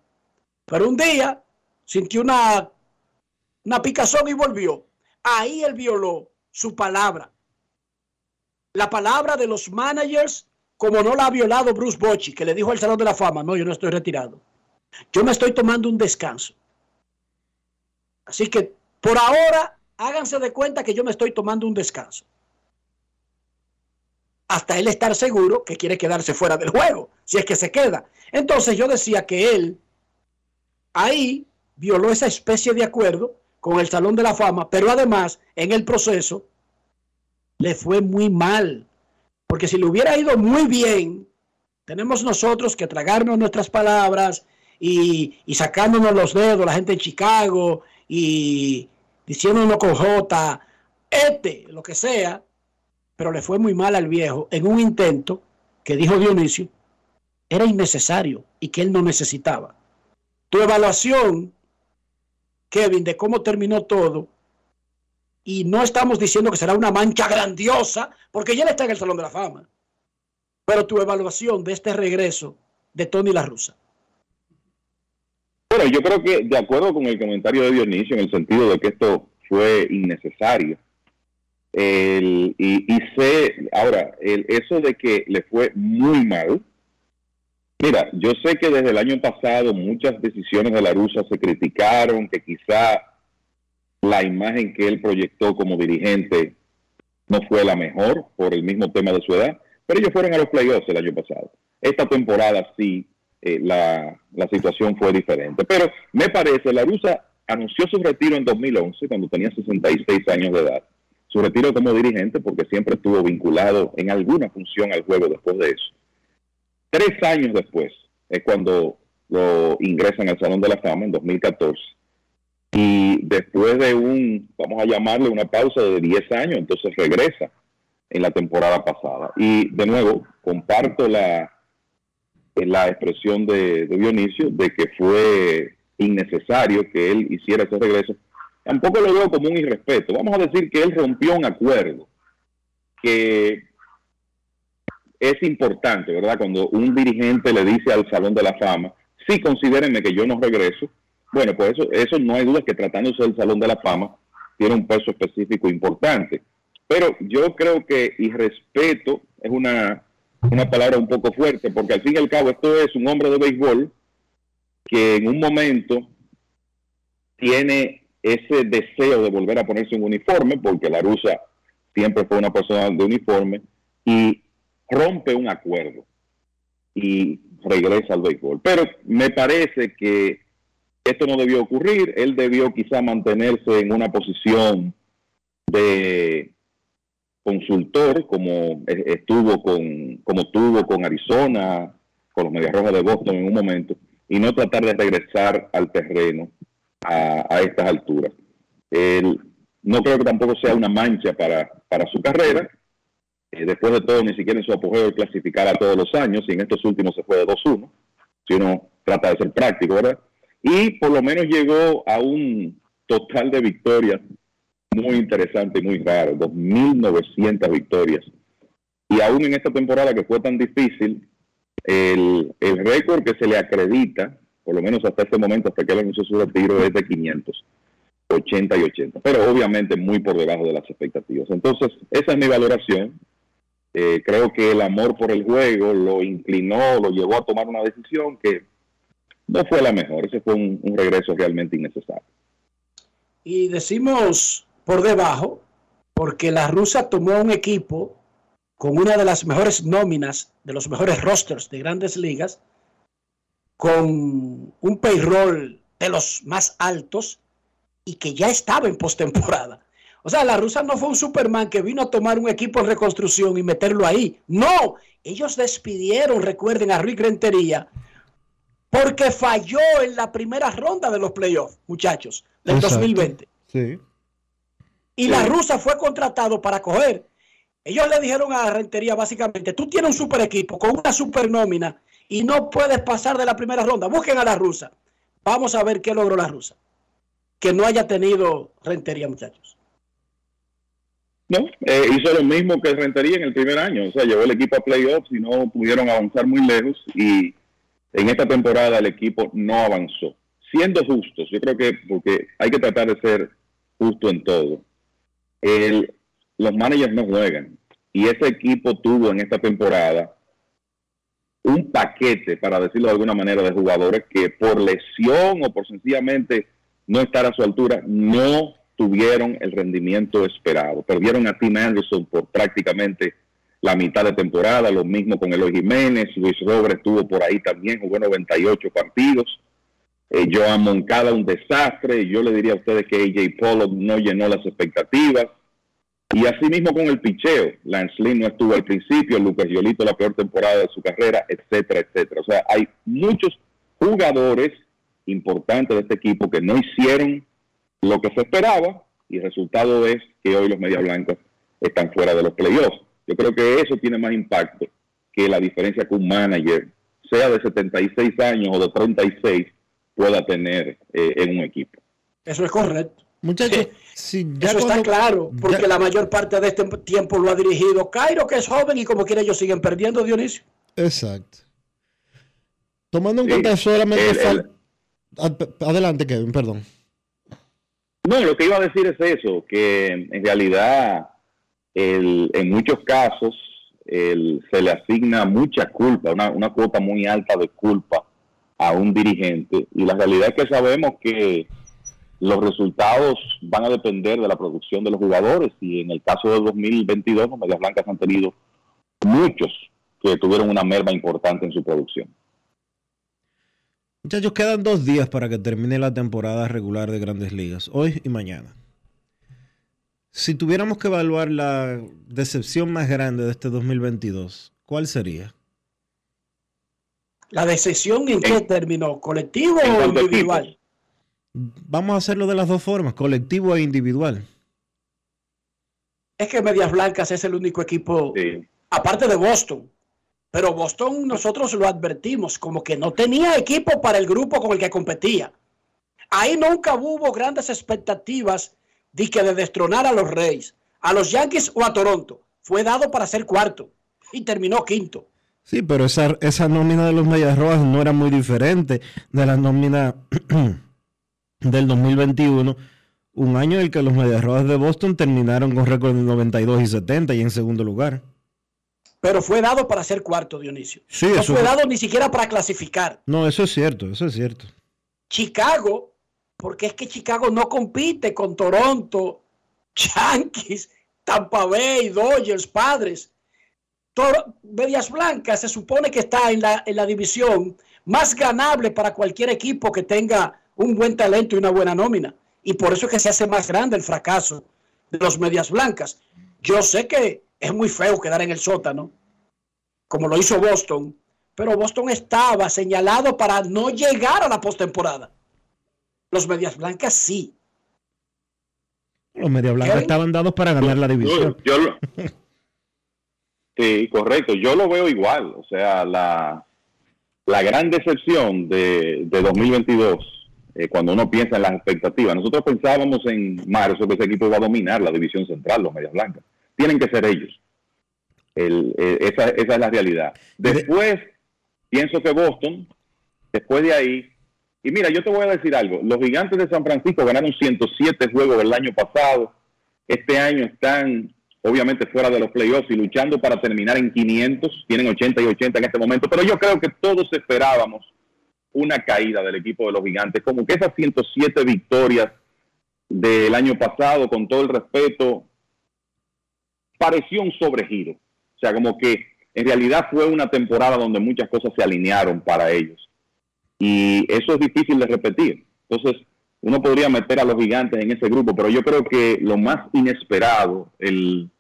Pero un día sintió una, una picazón y volvió. Ahí él violó su palabra. La palabra de los managers, como no la ha violado Bruce Bochy, que le dijo al Salón de la Fama, no, yo no estoy retirado. Yo me estoy tomando un descanso. Así que por ahora háganse de cuenta que yo me estoy tomando un descanso. Hasta él estar seguro que quiere quedarse fuera del juego, si es que se queda. Entonces yo decía que él ahí violó esa especie de acuerdo con el Salón de la Fama, pero además en el proceso le fue muy mal. Porque si le hubiera ido muy bien, tenemos nosotros que tragarnos nuestras palabras y, sacándonos los dedos, la gente en Chicago y diciéndonos con J, este, lo que sea, pero le fue muy mal al viejo en un intento que dijo Dionisio era innecesario y que él no necesitaba. Tu evaluación, Kevin, de cómo terminó todo, y no estamos diciendo que será una mancha grandiosa, porque ya él está en el Salón de la Fama, pero tu evaluación de este regreso de Tony La Russa. Bueno, yo creo que de acuerdo con el comentario de Dionisio, en el sentido de que esto fue innecesario, el, y, y, sé, ahora, el, eso de que le fue muy mal, mira, yo sé que desde el año pasado muchas decisiones de la rusa se criticaron, que quizá la imagen que él proyectó como dirigente no fue la mejor por el mismo tema de su edad, pero ellos fueron a los playoffs el año pasado. Esta temporada sí eh, la, situación fue diferente. Pero me parece, la rusa anunció su retiro en 2011, cuando tenía 66 años de edad. Su retiro como dirigente, porque siempre estuvo vinculado en alguna función al juego después de eso. Tres años después es cuando lo ingresan al Salón de la Fama en 2014. Y después de un, vamos a llamarle una pausa de 10 años, entonces regresa en la temporada pasada. Y de nuevo, comparto la, la expresión de, de, Dionisio de que fue innecesario que él hiciera ese regreso. Tampoco lo veo como un irrespeto. Vamos a decir que él rompió un acuerdo que es importante, ¿verdad? Cuando un dirigente le dice al Salón de la Fama, sí, considérenme que yo no regreso. Bueno, pues eso, eso no hay duda que tratándose del Salón de la Fama, tiene un peso específico importante. Pero yo creo que, y respeto, es una, una palabra un poco fuerte, porque al fin y al cabo esto es un hombre de béisbol que en un momento tiene ese deseo de volver a ponerse un uniforme, porque la rusa siempre fue una persona de uniforme, y rompe un acuerdo y regresa al béisbol. Pero me parece que esto no debió ocurrir, él debió quizá mantenerse en una posición de consultor como estuvo con como tuvo con Arizona, con los Medias Rojas de Boston en un momento y no tratar de regresar al terreno a, estas alturas. no creo que tampoco sea una mancha para, para su carrera. Eh, después de todo, ni siquiera en su apogeo clasificar a todos los años, y en estos últimos se fue de 2-1, si uno trata de ser práctico, ¿verdad? Y por lo menos llegó a un total de victorias muy interesante y muy raro, 2.900 victorias. Y aún en esta temporada que fue tan difícil, el, el récord que se le acredita, por lo menos hasta este momento, hasta que él anunció su retiro, es de 500, 80 y 80, pero obviamente muy por debajo de las expectativas. Entonces, esa es mi valoración. Eh, creo que el amor por el juego lo inclinó, lo llevó a tomar una decisión que no fue la mejor. Ese fue un, un regreso realmente innecesario. Y decimos por debajo, porque la rusa tomó un equipo con una de las mejores nóminas, de los mejores rosters de grandes ligas, con un payroll de los más altos y que ya estaba en postemporada. O sea, la rusa no fue un Superman que vino a tomar un equipo en reconstrucción y meterlo ahí. No, ellos despidieron, recuerden, a Rick Rentería porque falló en la primera ronda de los playoffs, muchachos, del 2020. Sí. Y la rusa fue contratado para coger. Ellos le dijeron a la rentería básicamente, tú tienes un super equipo con una super nómina y no puedes pasar de la primera ronda. Busquen a la rusa. Vamos a ver qué logró la rusa. Que no haya tenido rentería, muchachos. No, eh, hizo lo mismo que rentería en el primer año. O sea, llevó el equipo a playoffs y no pudieron avanzar muy lejos. Y en esta temporada el equipo no avanzó. Siendo justos, yo creo que porque hay que tratar de ser justo en todo el, los managers no juegan. Y ese equipo tuvo en esta temporada un paquete, para decirlo de alguna manera, de jugadores que por lesión o por sencillamente no estar a su altura, no tuvieron el rendimiento esperado. Perdieron a Tim Anderson por prácticamente la mitad de temporada, lo mismo con Eloy Jiménez, Luis Robles estuvo por ahí también, jugó 98 partidos. Eh, Joan Moncada un desastre. Yo le diría a ustedes que AJ Pollock no llenó las expectativas. Y así mismo con el picheo. Lance Lynn no estuvo al principio, Lucas Yolito la peor temporada de su carrera, etcétera, etcétera. O sea, hay muchos jugadores importantes de este equipo que no hicieron lo que se esperaba y el resultado es que hoy los Media Blancas están fuera de los playoffs. Yo creo que eso tiene más impacto que la diferencia que un manager, sea de 76 años o de 36, pueda tener eh, en un equipo. Eso es correcto. Muchachos, eso está claro, porque la mayor parte de este tiempo lo ha dirigido Cairo, que es joven y como quiera ellos siguen perdiendo, Dionisio. Exacto. Tomando en cuenta solamente... Adelante, Kevin, perdón. No, lo que iba a decir es eso, que en realidad en muchos casos se le asigna mucha culpa, una, una cuota muy alta de culpa a un dirigente. Y la realidad es que sabemos que los resultados van a depender de la producción de los jugadores. Y en el caso del 2022, los Medias Blancas han tenido muchos que tuvieron una merma importante en su producción. Muchachos, quedan dos días para que termine la temporada regular de Grandes Ligas, hoy y mañana. Si tuviéramos que evaluar la decepción más grande de este 2022, ¿cuál sería? ¿La decisión en qué término? ¿Colectivo o individual? Vamos a hacerlo de las dos formas, colectivo e individual. Es que Medias Blancas es el único equipo, aparte de Boston, pero Boston nosotros lo advertimos como que no tenía equipo para el grupo con el que competía. Ahí nunca hubo grandes expectativas de que de destronar a los Reyes, a los Yankees o a Toronto. Fue dado para ser cuarto y terminó quinto. Sí, pero esa, esa nómina de los Medias Rojas no era muy diferente de la nómina del 2021, un año en el que los Medias Rojas de Boston terminaron con récord de 92 y 70 y en segundo lugar. Pero fue dado para ser cuarto, Dionisio. Sí, no eso fue fue- dado ni siquiera para clasificar. No, eso es cierto, eso es cierto. Chicago, porque es que Chicago no compite con Toronto, Yankees, Tampa Bay, Dodgers, Padres. Toro- Medias Blancas se supone que está en la, en la división más ganable para cualquier equipo que tenga un buen talento y una buena nómina. Y por eso es que se hace más grande el fracaso de los Medias Blancas. Yo sé que es muy feo quedar en el sótano, como lo hizo Boston, pero Boston estaba señalado para no llegar a la postemporada. Los Medias Blancas sí. Los Media Blancas estaban dados para ganar la división. Yo lo- sí, correcto. Yo lo veo igual. O sea, la, la gran decepción de, de 2022, eh, cuando uno piensa en las expectativas, nosotros pensábamos en marzo que ese equipo iba a dominar la división central, los Medias Blancas. Tienen que ser ellos. El- eh, esa, esa es la realidad. Después, pienso que Boston, después de ahí, y mira, yo te voy a decir algo, los gigantes de San Francisco ganaron 107 juegos el año pasado, este año están obviamente fuera de los playoffs y luchando para terminar en 500, tienen 80 y 80 en este momento, pero yo creo que todos esperábamos una caída del equipo de los gigantes, como que esas 107 victorias del año pasado, con todo el respeto, pareció un sobregiro. O sea, como que en realidad fue una temporada donde muchas cosas se alinearon para ellos. Y eso es difícil de repetir. Entonces, uno podría meter a los gigantes en ese grupo, pero yo creo que lo más inesperado, el,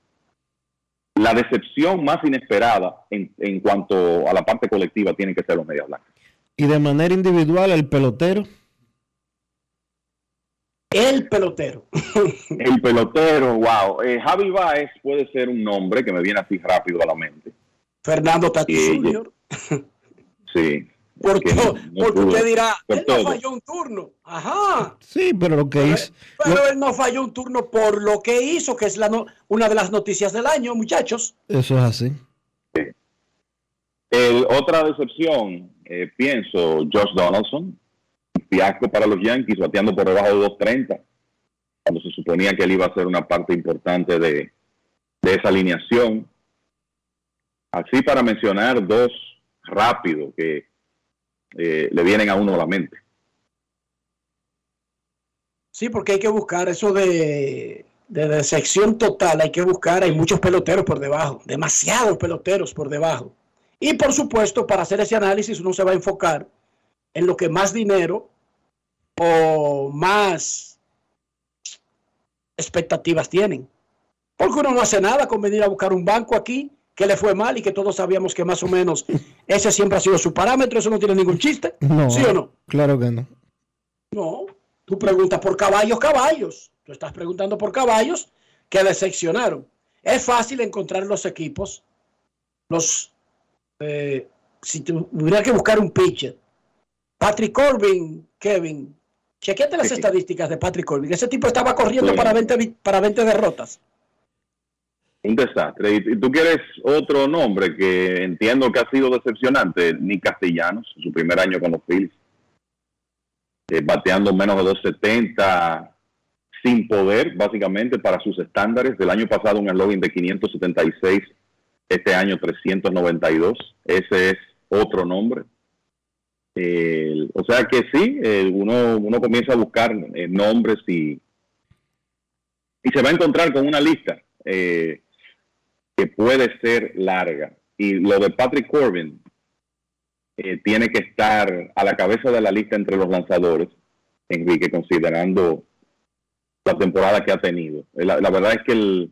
la decepción más inesperada en, en cuanto a la parte colectiva tienen que ser los medias blancas. Y de manera individual, el pelotero. El pelotero. El pelotero, wow. Eh, Javi Baez puede ser un nombre que me viene así rápido a la mente. Fernando Tatis Sí, Jr. Sí. Por que todo- no porque pudo. usted dirá, Por él no falló un turno. Ajá. Sí, pero lo que hizo. Pero él no falló un turno por lo que hizo, que es la no- una de las noticias del año, muchachos. Eso es así. El- otra decepción, eh, pienso, Josh Donaldson, fiasco para los Yankees, bateando por debajo de 2.30, cuando se suponía que él iba a ser una parte importante de, de esa alineación. Así para mencionar dos rápido que eh, le vienen a uno a la mente. Sí, porque hay que buscar eso de, de decepción total, hay que buscar, hay muchos peloteros por debajo, demasiados peloteros por debajo. Y por supuesto, para hacer ese análisis uno se va a enfocar en lo que más dinero o más expectativas tienen. Porque uno no hace nada con venir a buscar un banco aquí que le fue mal y que todos sabíamos que más o menos ese siempre ha sido su parámetro, eso no tiene ningún chiste. No. ¿Sí o no? Claro que no. No, tú preguntas por caballos, caballos. Tú estás preguntando por caballos que decepcionaron. Es fácil encontrar los equipos, los, eh, si tuviera que buscar un pitcher. Patrick Corbin, Kevin, chequete las estadísticas de Patrick Corbin. Ese tipo estaba corriendo Sí. para 20, vi- para 20 derrotas. Un desastre. Y, tú quieres otro nombre que entiendo que ha sido decepcionante, Nick Castellanos, su primer año con los Phillies. Eh, bateando menos de 270 sin poder, básicamente, para sus estándares. Del año pasado un eslogan de 576, este año 392. Ese es otro nombre. O sea que sí, uno, uno comienza a buscar eh, nombres y, y se va a encontrar con una lista eh, que puede ser larga. Y lo de Patrick Corbin eh, tiene que estar a la cabeza de la lista entre los lanzadores, Enrique, considerando la temporada que ha tenido. Eh, La, la verdad es que el,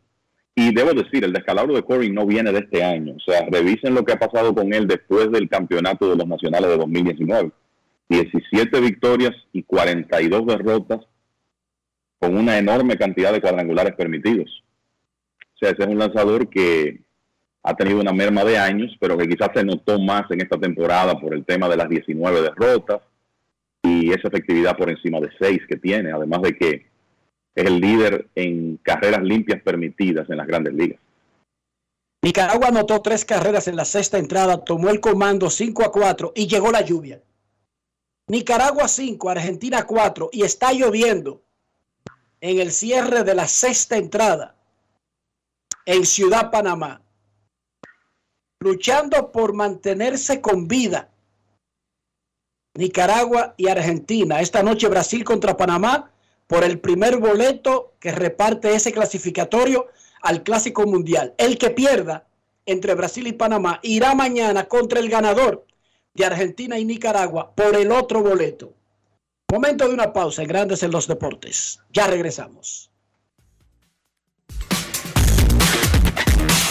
y debo decir, el descalabro de Corbin no viene de este año. O sea, revisen lo que ha pasado con él después del campeonato de los nacionales de 2019. 17 victorias y 42 derrotas con una enorme cantidad de cuadrangulares permitidos. Sea, ese es un lanzador que ha tenido una merma de años, pero que quizás se notó más en esta temporada por el tema de las 19 derrotas y esa efectividad por encima de 6 que tiene, además de que es el líder en carreras limpias permitidas en las grandes ligas. Nicaragua anotó tres carreras en la sexta entrada, tomó el comando 5 a 4 y llegó la lluvia. Nicaragua 5, Argentina 4 y está lloviendo. en el cierre de la sexta entrada en Ciudad Panamá, luchando por mantenerse con vida. Nicaragua y Argentina. Esta noche Brasil contra Panamá por el primer boleto que reparte ese clasificatorio al Clásico Mundial. El que pierda entre Brasil y Panamá irá mañana contra el ganador de Argentina y Nicaragua por el otro boleto. Momento de una pausa en Grandes en los Deportes. Ya regresamos.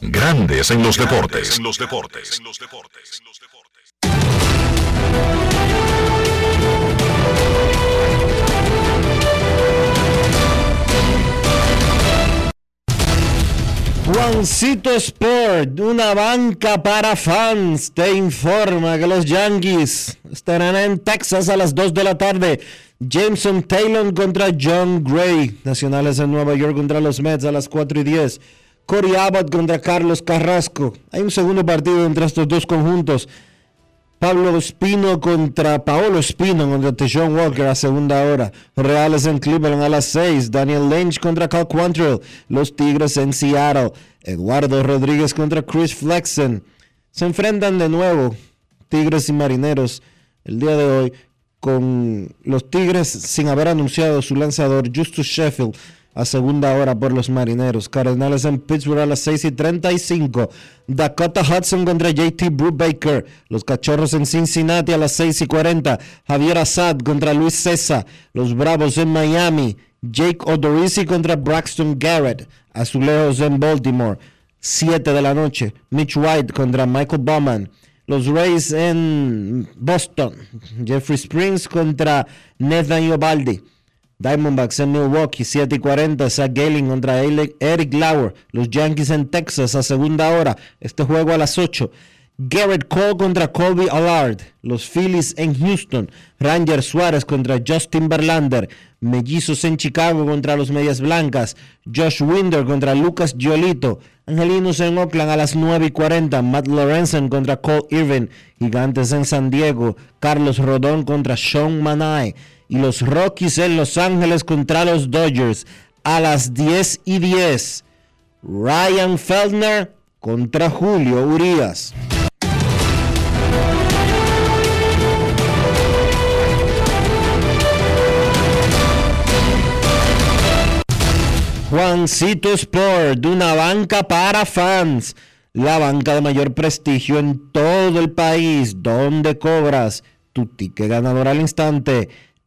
Grandes en los deportes. En los deportes. Juancito Sport, una banca para fans, te informa que los Yankees estarán en Texas a las 2 de la tarde. Jameson Taylor contra John Gray. Nacionales en Nueva York contra los Mets a las 4 y 10. Corey Abbott contra Carlos Carrasco. Hay un segundo partido entre estos dos conjuntos. Pablo Espino contra Paolo Espino contra Tejon Walker a segunda hora. Reales en Cleveland a las 6. Daniel Lynch contra Cal Quantrill. Los Tigres en Seattle. Eduardo Rodríguez contra Chris Flexen. Se enfrentan de nuevo Tigres y Marineros el día de hoy con los Tigres sin haber anunciado su lanzador Justus Sheffield a segunda hora por los marineros. Cardenales en Pittsburgh a las 6 y 35. Dakota Hudson contra JT Brubaker. Los cachorros en Cincinnati a las 6 y 40. Javier Assad contra Luis César. Los Bravos en Miami. Jake Odorizzi contra Braxton Garrett. Azulejos en Baltimore. 7 de la noche. Mitch White contra Michael Bowman. Los Rays en Boston. Jeffrey Springs contra Nathan. Diamondbacks en Milwaukee, 7 y 40. Zach Gallen contra Eric Lauer. Los Yankees en Texas a segunda hora. Este juego a las 8. Garrett Cole contra Colby Allard. Los Phillies en Houston. Ranger Suárez contra Justin Verlander. Mellizos en Chicago contra los Medias Blancas. Josh Winder contra Lucas Giolito. Angelinos en Oakland a las 9 y 40. Matt Lorenzen contra Cole Irvin. Gigantes en San Diego. Carlos Rodón contra Sean Manai y los Rockies en Los Ángeles contra los Dodgers a las 10 y 10. Ryan Feldner contra Julio Urias. Juancito Sport, una banca para fans, la banca de mayor prestigio en todo el país, donde cobras tu ticket ganador al instante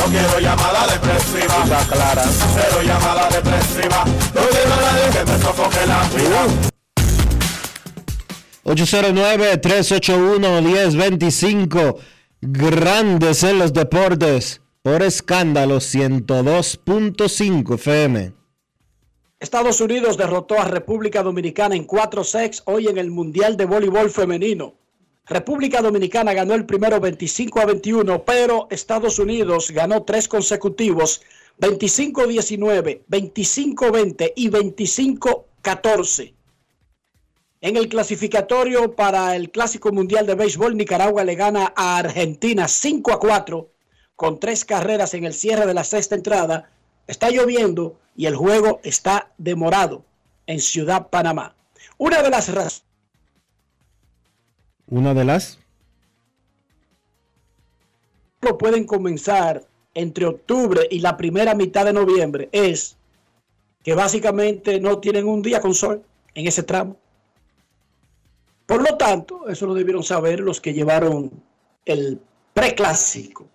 No quiero llamada depresiva. clara. Cero llamada depresiva. No quiero a nadie que me sofoque la vida. 809-381-1025. Grandes en los deportes. Por escándalo 102.5 FM. Estados Unidos derrotó a República Dominicana en 4 sets hoy en el Mundial de Voleibol Femenino. República Dominicana ganó el primero 25 a 21, pero Estados Unidos ganó tres consecutivos 25-19, 25-20 y 25-14. En el clasificatorio para el Clásico Mundial de Béisbol, Nicaragua le gana a Argentina 5 a 4 con tres carreras en el cierre de la sexta entrada. Está lloviendo y el juego está demorado en Ciudad Panamá. Una de las razones Una de las. que pueden comenzar entre octubre y la primera mitad de noviembre es que básicamente no tienen un día con sol en ese tramo. Por lo tanto, eso lo debieron saber los que llevaron el preclásico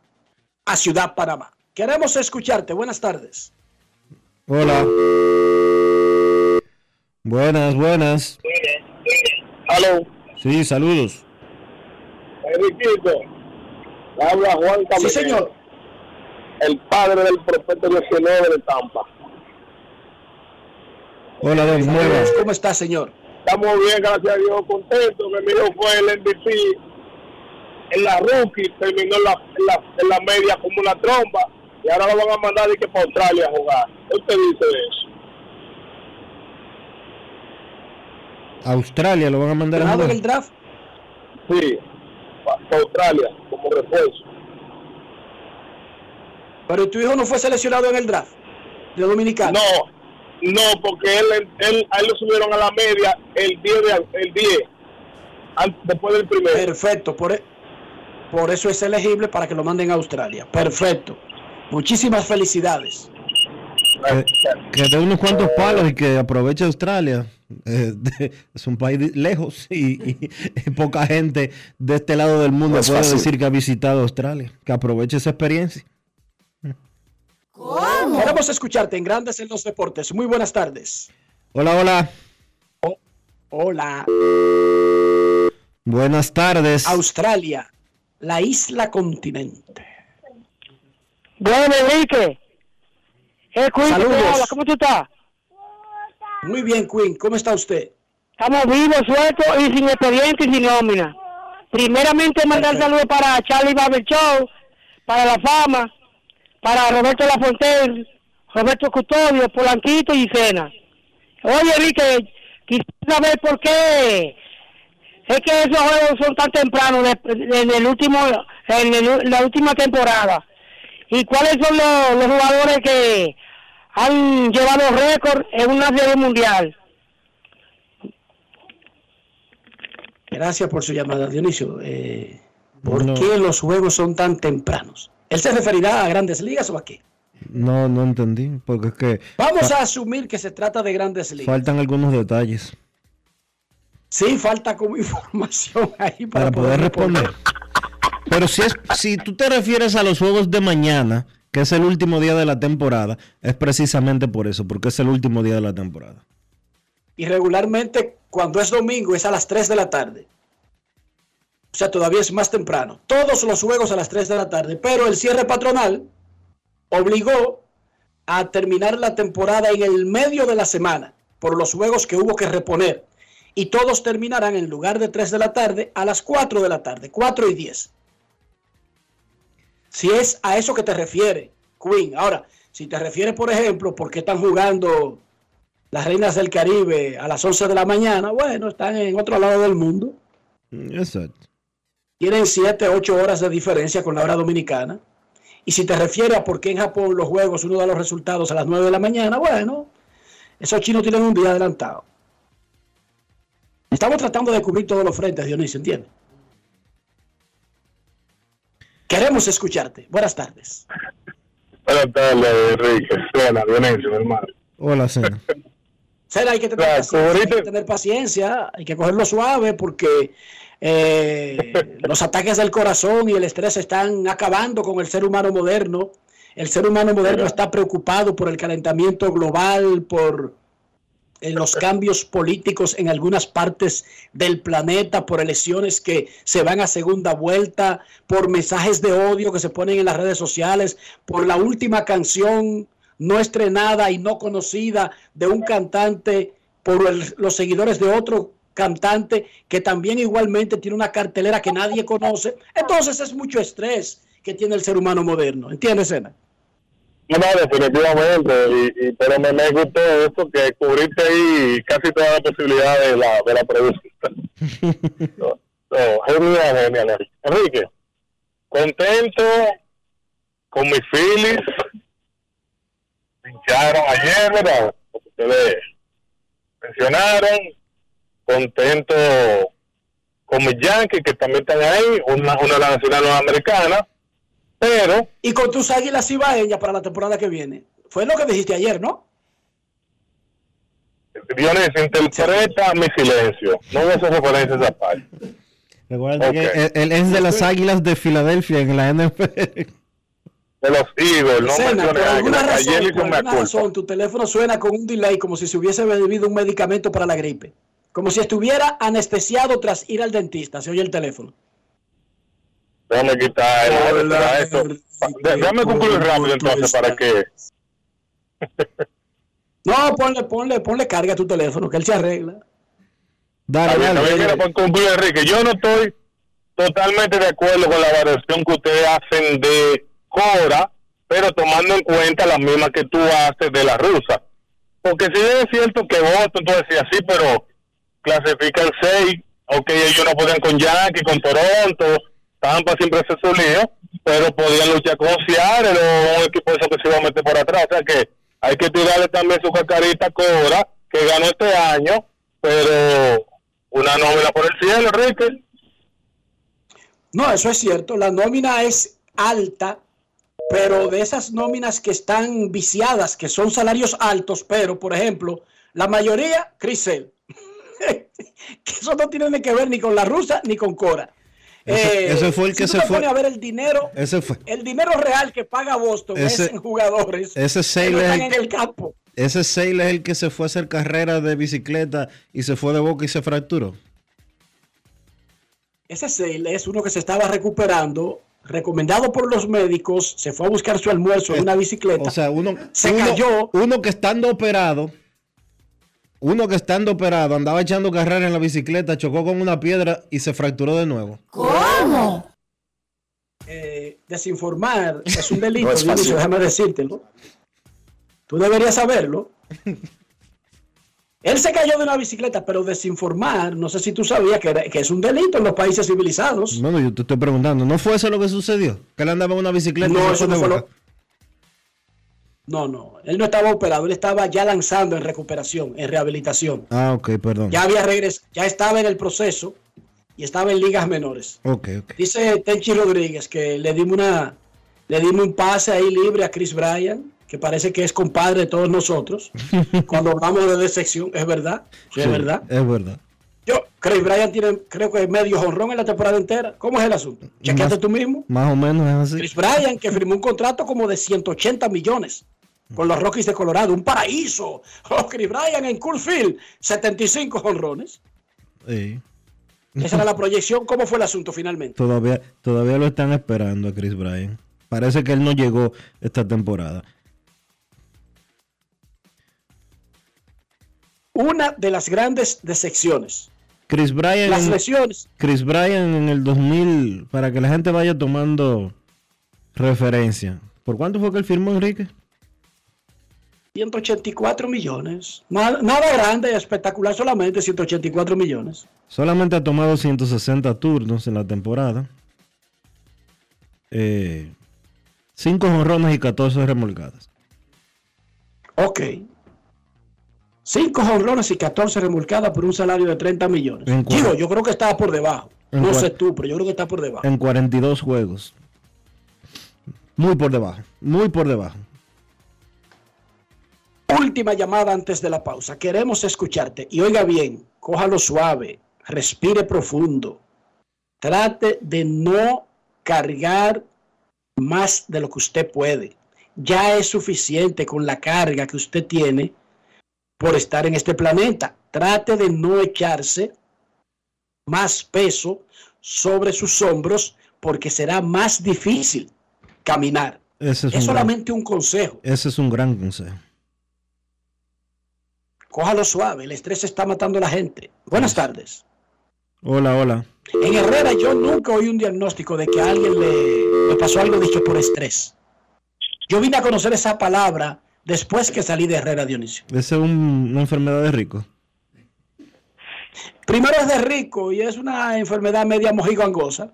a Ciudad Panamá. Queremos escucharte. Buenas tardes. Hola. Buenas, buenas. Aló. Sí, saludos. Enriquito, habla Juan Caminero. Sí, señor. El padre del profeta 19 de Tampa. Hola, don Nueva. ¿Cómo está, señor? Estamos bien, gracias a Dios, contento que mi hijo fue el MVP en la rookie, terminó en la, en la, en la media como una tromba y ahora lo van a mandar y que para Australia a jugar. ¿Qué usted dice de eso? Australia lo van a mandar a ¿Ganado en jugar. el draft? Sí, para Australia como refuerzo. Pero tu hijo no fue seleccionado en el draft de Dominicana. No, no, porque él, él, a él lo subieron a la media el 10, de, el 10 an- después del primero. Perfecto, por, e- por eso es elegible para que lo manden a Australia. Perfecto. Muchísimas felicidades. Que, que dé unos cuantos palos y que aproveche Australia. Eh, de- es un país de- lejos y, y- y poca gente de este lado del mundo No es puede fácil. decir que ha visitado Australia. Que aproveche esa experiencia. Queremos escucharte en Grandes en los Deportes. Muy buenas tardes. Hola, hola. Hola. Buenas tardes. Australia, la isla continente. Bueno, Enrique. Eh, Queen, Saludos. ¿cómo tú estás? Muy bien, Queen. ¿Cómo está usted? Estamos vivos, sueltos y sin expediente y sin nómina. Primeramente mandar saludos para Charlie Barber Show, para La Fama, para Roberto Lafontaine, Roberto Custodio, Polanquito y Cena. Oye, Enrique, quisiera saber por qué es que esos juegos son tan tempranos en el último, en el- la última temporada. ¿Y cuáles son los, los jugadores que han llevado récord en una serie mundial? Gracias por su llamada, Dionisio. Eh, ¿Por No. qué los juegos son tan tempranos? ¿Él se referirá a grandes ligas o a qué? No, no entendí. Porque es que Vamos a asumir que se trata de grandes ligas. faltan algunos detalles Sí, falta como información ahí para, para poder responder. Pero si, es, si tú te refieres a los juegos de mañana, que es el último día de la temporada, es precisamente por eso, porque es el último día de la temporada. Y regularmente cuando es domingo es a las 3 de la tarde. O sea, todavía es más temprano. Todos los juegos a las 3 de la tarde. Pero el cierre patronal obligó a terminar la temporada en el medio de la semana por los juegos que hubo que reponer. Y todos terminarán en lugar de 3 de la tarde a las 4 de la tarde, 4 y 10. Si es a eso que te refiere, Queen. Ahora, si te refieres, por ejemplo, por qué están jugando las reinas del Caribe a las 11 de la mañana, bueno, están en otro lado del mundo. Exacto. Tienen 7, 8 horas de diferencia con la hora dominicana. Y si te refieres a por qué en Japón los juegos uno da los resultados a las 9 de la mañana, bueno, esos chinos tienen un día adelantado. Estamos tratando de cubrir todos los frentes, Dionisio, ¿entiendes? Queremos escucharte. Buenas tardes. Buenas tardes, Enrique. Buenas, Dionisio, mi hermano. Hola, Cena. Cera, hay que tener Claro, paciencia, hay que tener paciencia, hay que cogerlo suave porque eh, los ataques del corazón y el estrés están acabando con el ser humano moderno. El ser humano moderno está preocupado por el calentamiento global, por en los cambios políticos en algunas partes del planeta, por elecciones que se van a segunda vuelta, por mensajes de odio que se ponen en las redes sociales, por la última canción no estrenada y no conocida de un cantante, por los seguidores de otro cantante que también igualmente tiene una cartelera que nadie conoce. Entonces es mucho estrés que tiene el ser humano moderno. ¿Entiendes, Sena? No, no, definitivamente, y, y- pero me, me gustó eso, que cubriste ahí casi toda la posibilidad de la, de la pregunta. no, no, genial, genial. Enrique, contento con mis Phillies, pincharon ayer, ¿verdad? Como ustedes mencionaron, contento con mis Yankees, que también están ahí, una, una de las nacionales americanas, pero Y con tus águilas ibaeñas para la temporada que viene. Fue lo que dijiste ayer, ¿no? Dionisio interpreta mi silencio. No voy a hacer referencia a esa parte. Recuerda que él, él es de las águilas de Filadelfia en la NFL. De los Eagles, no Sena, mencioné por alguna razón, Ayer por alguna razón, tu teléfono suena con un delay como si se hubiese bebido un medicamento para la gripe. Como si estuviera anestesiado tras ir al dentista. Se oye el teléfono. Déjame quitar el esto. De- Déjame concluir rápido entonces para que. No, ponle, ponle, ponle carga a tu teléfono, que él se arregla. Dale, dale. bien, mira, para concluir, Enrique, yo no estoy totalmente de acuerdo con la variación que ustedes hacen de Cora, pero tomando en cuenta la misma que tú haces de la rusa. Porque si es cierto que Boston, tú decías sí, pero clasifica el 6, ok, ellos no podían con Yankee, con Toronto, Tampa siempre se su pero podían luchar con Seattle o un equipo de esos que se iba a meter por atrás. O sea que hay que tirarle también su cacarita a Cora, que ganó este año, pero una nómina por el cielo, Enrique. No, eso es cierto. La nómina es alta, pero de esas nóminas que están viciadas, que son salarios altos, pero, por ejemplo, la mayoría, Crisel. que eso no tiene que ver ni con la rusa ni con Cora. Ese- Eh, ese fue el que se fue. a ver el dinero, Ese fue. el dinero real que paga Boston Ese- es en jugadores ese que no están el- en el campo. Ese Sale es el que se fue a hacer carrera de bicicleta y se fue de boca y se fracturó. Ese Sale es uno que se estaba recuperando, recomendado por los médicos, se fue a buscar su almuerzo en una bicicleta. O sea, uno, se uno- cayó. Uno que estando operado, uno que estando operado andaba echando carrera en la bicicleta, chocó con una piedra y se fracturó de nuevo. ¿Cómo? Eh, desinformar es un delito, No es. Dionisio, déjame decírtelo. Tú deberías saberlo. Él se cayó de una bicicleta, pero desinformar, no sé si tú sabías que, era- que es un delito en los países civilizados. No, no, yo te estoy preguntando, ¿no fue eso lo que sucedió? Que él andaba en una bicicleta y No, se eso no fue lo... No, no, él no estaba operado, él estaba ya lanzando en recuperación, en rehabilitación. Ah, ok, perdón. Ya había regresado, ya estaba en el proceso y estaba en ligas menores. Ok, ok. Dice Tenchi Rodríguez que le dimos una le dimos un pase ahí libre a Chris Bryan, que parece que es compadre de todos nosotros. Cuando hablamos de decepción, es verdad, sí, es verdad. Es verdad. Yo, Chris Bryan tiene, creo que medio jonrón en la temporada entera. ¿Cómo es el asunto? Chequeate Más- tú mismo. Más o menos es así. Chris Bryan, que firmó un contrato como de 180 millones con los Rockies de Colorado, un paraíso. Oh, Chris Bryan en Coolfield, 75 jonrones. Sí. Esa era la proyección. ¿Cómo fue el asunto finalmente? Todavía, todavía lo están esperando a Chris Bryan. Parece que él no llegó esta temporada. Una de las grandes decepciones. Chris Bryan, Las en- lesiones. Chris Bryan en el 2000, para que la gente vaya tomando referencia. ¿Por cuánto fue que él firmó, Enrique? 184 millones. Nada, nada grande, espectacular, solamente 184 millones. Solamente ha tomado 160 turnos en la temporada. Eh, 5 jonrones y 14 remolcadas. Ok. 5 jonrones y 14 remolcadas por un salario de 30 millones. Digo, yo creo que estaba por debajo. No sé tú, pero yo creo que está por debajo. En 42 juegos. Muy por debajo. Muy por debajo. Última llamada antes de la pausa. Queremos escucharte. Y oiga bien, cójalo suave, respire profundo. Trate de no cargar más de lo que usted puede. Ya es suficiente con la carga que usted tiene por estar en este planeta. Trate de no echarse más peso sobre sus hombros porque será más difícil caminar. Ese es, Es un gran- solamente un consejo. ese es un gran consejo. Cójalo suave, el estrés está matando a la gente. Buenas tardes. Hola, hola. En Herrera yo nunca oí un diagnóstico de que a alguien le, le pasó algo dicho por estrés. Yo vine a conocer esa palabra después que salí de Herrera, Dionisio. Esa es un- una enfermedad de rico. Primero es de rico y es una enfermedad media mojigangosa.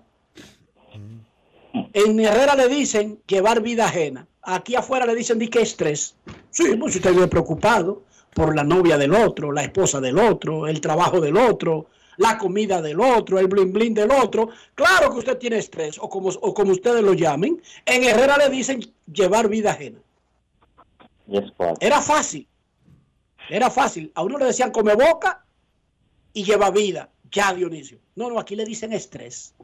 En Herrera le dicen llevar vida ajena. Aquí afuera le dicen di que estrés. Sí, pues si usted vive preocupado por la novia del otro, la esposa del otro, el trabajo del otro, la comida del otro, el blin blin del otro. Claro que usted tiene estrés, o como, o como ustedes lo llamen. En Herrera le dicen llevar vida ajena. Era fácil. Era fácil. A uno le decían come boca y lleva vida. Ya, Dionisio. No, no, aquí le dicen estrés.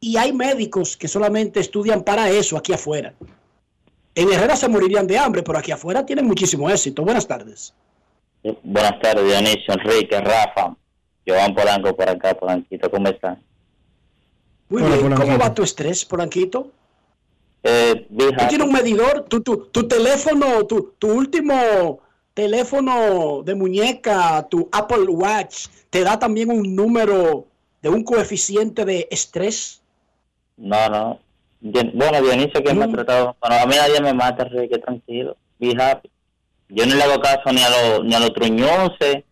Y hay médicos que solamente estudian para eso aquí afuera. En Herrera se morirían de hambre, pero aquí afuera tienen muchísimo éxito. Buenas tardes. Buenas tardes, Dionisio, Enrique, Rafa, Joan Polanco por acá, Polanquito, ¿cómo están? Muy Hola, bien. ¿Cómo va tu estrés, Polanquito? Eh, ¿Tú tienes un medidor? ¿Tu, tu, tu teléfono, tu, tu último teléfono de muñeca, tu Apple Watch, te da también un número de un coeficiente de estrés? No, no. Bueno, Dionisio que me ha tratado, bueno, a mí nadie me mata, Enrique, tranquilo, be happy. Yo no le hago caso ni a los ni a los truñones,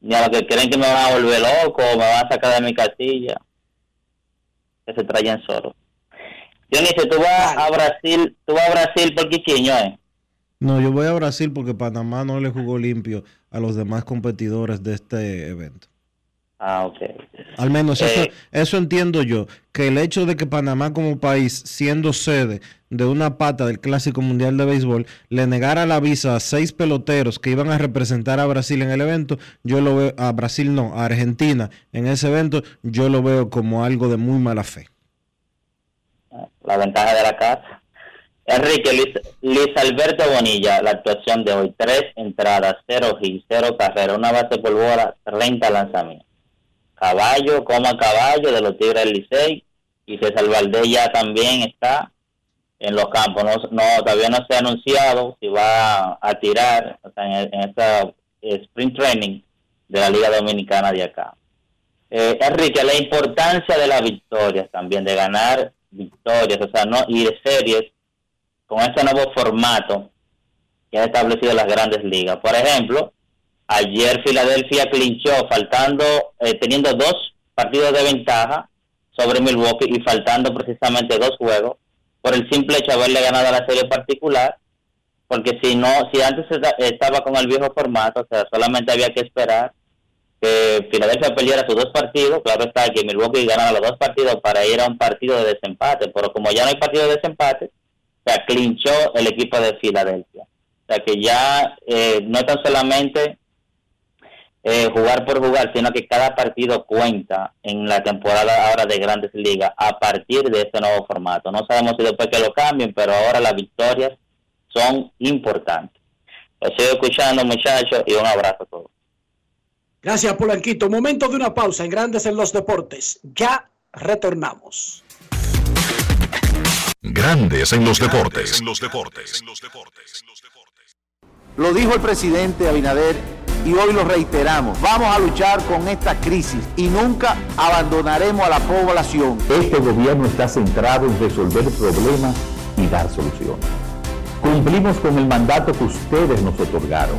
ni a los que creen que me van a volver loco, o me van a sacar de mi casilla. Que se traen solo. Dionisio, tú vas a Brasil, tú vas a Brasil por ¿eh? No, yo voy a Brasil porque Panamá no le jugó limpio a los demás competidores de este evento. Ah, ok. Al menos eso, Eh. eso entiendo yo, que el hecho de que Panamá como país, siendo sede de una pata del Clásico Mundial de Béisbol, le negara la visa a seis peloteros que iban a representar a Brasil en el evento, yo lo veo, a Brasil no, a Argentina en ese evento, yo lo veo como algo de muy mala fe. La ventaja de la casa. Enrique, Luis, Luis Alberto Bonilla, la actuación de hoy, tres entradas, cero hits, cero carrera, una base por bola, 30 lanzamientos. Caballo, coma caballo de los Tigres del Licey y César Valdés ya también está en los campos. No, no todavía no se ha anunciado si va a tirar en, en esta eh, sprint training de la Liga Dominicana de acá. Eh, Enrique, la importancia de las victorias también, de ganar victorias, o sea, no y de series con este nuevo formato que han establecido las grandes ligas. Por ejemplo, ayer Filadelfia clinchó faltando, eh, teniendo dos partidos de ventaja sobre Milwaukee y faltando precisamente dos juegos por el simple hecho de haberle ganado la serie particular, porque si no, si antes esta- estaba con el viejo formato, o sea, solamente había que esperar que Filadelfia perdiera sus dos partidos, claro está que Milwaukee ganara los dos partidos para ir a un partido de desempate, pero como ya no hay partido de desempate, o sea, clinchó el equipo de Filadelfia. O sea que ya eh, no es tan solamente eh, jugar por jugar, sino que cada partido cuenta en la temporada ahora de Grandes Ligas a partir de este nuevo formato. No sabemos si después que lo cambien, pero ahora las victorias son importantes. Los sigo escuchando, muchachos, y un abrazo a todos. Gracias, Polanquito. Momento de una pausa en Grandes en los Deportes. Ya retornamos. Grandes en los deportes. Lo dijo el presidente Abinader y hoy lo reiteramos. Vamos a luchar con esta crisis y nunca abandonaremos a la población. Este gobierno está centrado en resolver problemas y dar soluciones. Cumplimos con el mandato que ustedes nos otorgaron.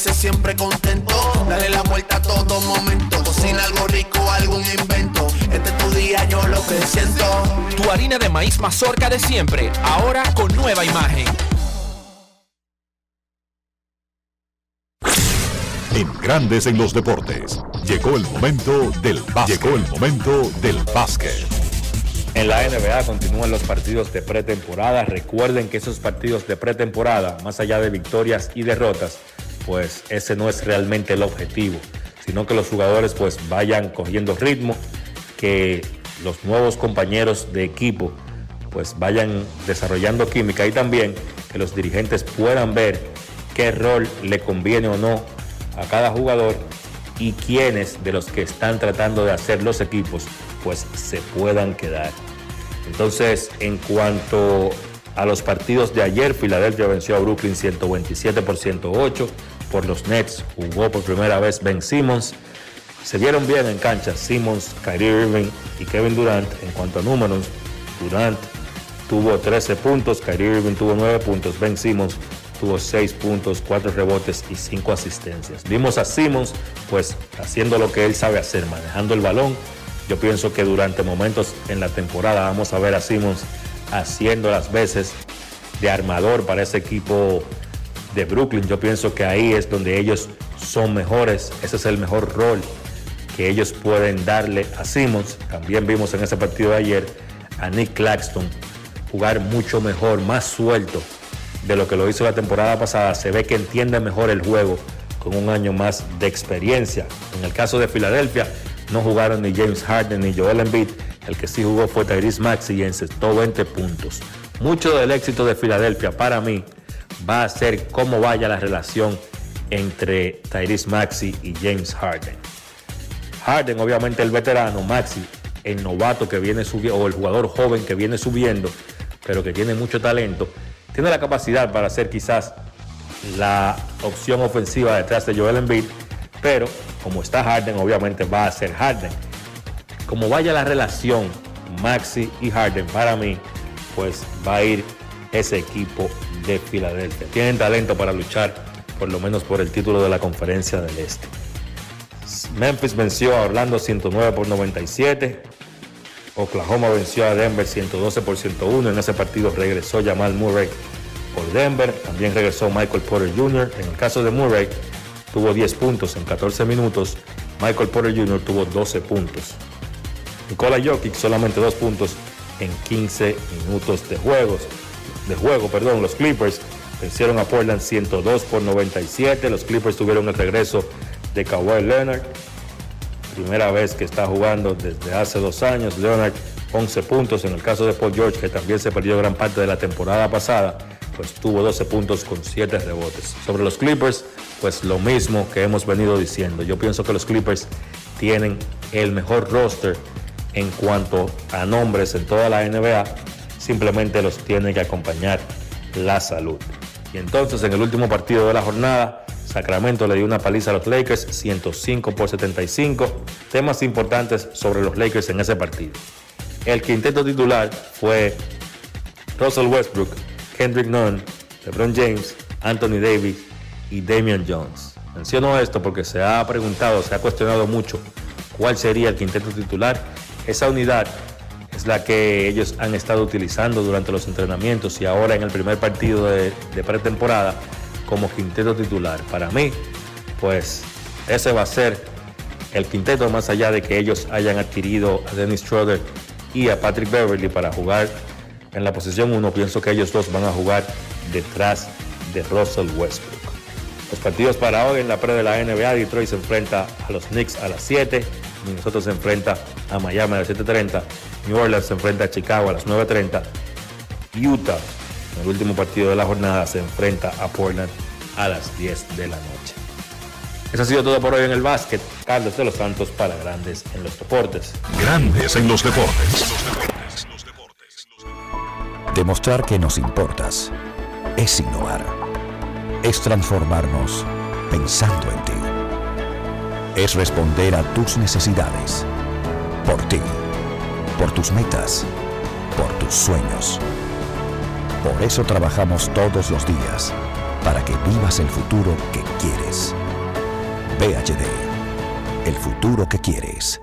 siempre felices, siempre contento. Dale la vuelta a todo momento. Cocina algo rico, algún invento. Este es tu día yo lo presiento. Tu harina de maíz mazorca de siempre, ahora con nueva imagen. En Grandes en los Deportes, llegó el momento del básquet. Llegó el momento del básquet. En la NBA continúan los partidos de pretemporada. Recuerden que esos partidos de pretemporada, más allá de victorias y derrotas, pues ese no es realmente el objetivo, sino que los jugadores pues vayan cogiendo ritmo, que los nuevos compañeros de equipo pues vayan desarrollando química y también que los dirigentes puedan ver qué rol le conviene o no a cada jugador y quiénes de los que están tratando de hacer los equipos pues se puedan quedar. Entonces, en cuanto a los partidos de ayer, Filadelfia venció a Brooklyn 127 por 108. Por los Nets jugó por primera vez Ben Simmons. Se vieron bien en cancha Simmons, Kyrie Irving y Kevin Durant. En cuanto a números, Durant tuvo 13 puntos, Kyrie Irving tuvo 9 puntos, Ben Simmons tuvo 6 puntos, 4 rebotes y 5 asistencias. Vimos a Simmons pues haciendo lo que él sabe hacer, manejando el balón. Yo pienso que durante momentos en la temporada vamos a ver a Simmons haciendo las veces de armador para ese equipo de Brooklyn. Yo pienso que ahí es donde ellos son mejores. Ese es el mejor rol que ellos pueden darle a Simmons. También vimos en ese partido de ayer a Nick Claxton jugar mucho mejor, más suelto de lo que lo hizo la temporada pasada. Se ve que entiende mejor el juego con un año más de experiencia. En el caso de Filadelfia, no jugaron ni James Harden ni Joel Embiid. El que sí jugó fue Tyrese Maxey y encestó 20 puntos. Mucho del éxito de Filadelfia para mí va a ser cómo vaya la relación entre Tyrese Maxey y James Harden. Harden, obviamente el veterano, Maxey, el novato que viene subiendo, o el jugador joven que viene subiendo, pero que tiene mucho talento, tiene la capacidad para ser quizás la opción ofensiva detrás de Joel Embiid, pero como está Harden, obviamente va a ser Harden. Como vaya la relación Maxi y Harden, para mí, pues va a ir ese equipo de Filadelfia. Tienen talento para luchar, por lo menos por el título de la conferencia del Este. Memphis venció a Orlando 109 por 97. Oklahoma venció a Denver 112 por 101. En ese partido regresó Jamal Murray por Denver. También regresó Michael Porter Jr. En el caso de Murray, tuvo 10 puntos en 14 minutos. Michael Porter Jr. tuvo 12 puntos. Nikola Jokic solamente 2 puntos en 15 minutos de juegos. De juego, perdón, los Clippers vencieron a Portland 102 por 97. Los Clippers tuvieron el regreso de Kawhi Leonard. Primera vez que está jugando desde hace dos años. Leonard 11 puntos. En el caso de Paul George, que también se perdió gran parte de la temporada pasada, pues tuvo 12 puntos con 7 rebotes. Sobre los Clippers, pues lo mismo que hemos venido diciendo. Yo pienso que los Clippers tienen el mejor roster en cuanto a nombres en toda la NBA. Simplemente los tiene que acompañar la salud. Y entonces en el último partido de la jornada, Sacramento le dio una paliza a los Lakers, 105 por 75. Temas importantes sobre los Lakers en ese partido. El quinteto titular fue Russell Westbrook, Kendrick Nunn, LeBron James, Anthony Davis y Damian Jones. Menciono esto porque se ha preguntado, se ha cuestionado mucho cuál sería el quinteto titular. Esa unidad es la que ellos han estado utilizando durante los entrenamientos y ahora en el primer partido de, pretemporada como quinteto titular. Para mí, pues ese va a ser el quinteto más allá de que ellos hayan adquirido a Dennis Schroeder y a Patrick Beverly para jugar en la posición 1. Pienso que ellos dos van a jugar detrás de Russell Westbrook. Los partidos para hoy en la pre de la NBA, Detroit se enfrenta a los Knicks a las 7, Minnesota se enfrenta a Miami a las 7.30, New Orleans se enfrenta a Chicago a las 9.30, Utah, en el último partido de la jornada, se enfrenta a Portland a las 10 de la noche. Eso ha sido todo por hoy en el básquet. Carlos de los Santos para Grandes en los Deportes. Grandes en los Deportes. Demostrar que nos importas es innovar. Es transformarnos pensando en ti. Es responder a tus necesidades. Por ti. Por tus metas. Por tus sueños. Por eso trabajamos todos los días. Para que vivas el futuro que quieres. VHD. El futuro que quieres.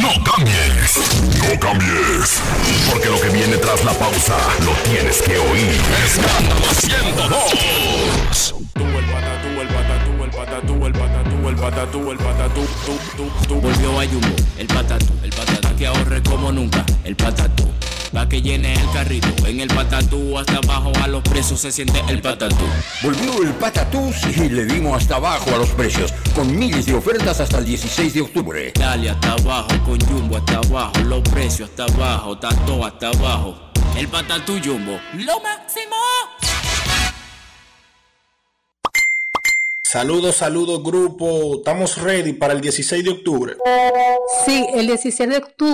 No cambies, no cambies, porque lo que viene tras la pausa lo tienes que oír. Escándalo 102. Tú el patatú, el patatú, el patatú, el patatú, el patatú, el patatú, tú, tú, tú. Volvió a el patatú, el patatú que ahorre como nunca, el patatú. Pa' que llene el carrito, en el patatú hasta abajo a los precios se siente el patatú. Volvió el patatús y le dimos hasta abajo a los precios, con miles de ofertas hasta el 16 de octubre. Dale hasta abajo, con Jumbo hasta abajo, los precios hasta abajo, tanto hasta abajo. El patatú Jumbo, lo máximo. Saludos, saludos grupo. Estamos ready para el 16 de octubre. Sí, el 16 de octubre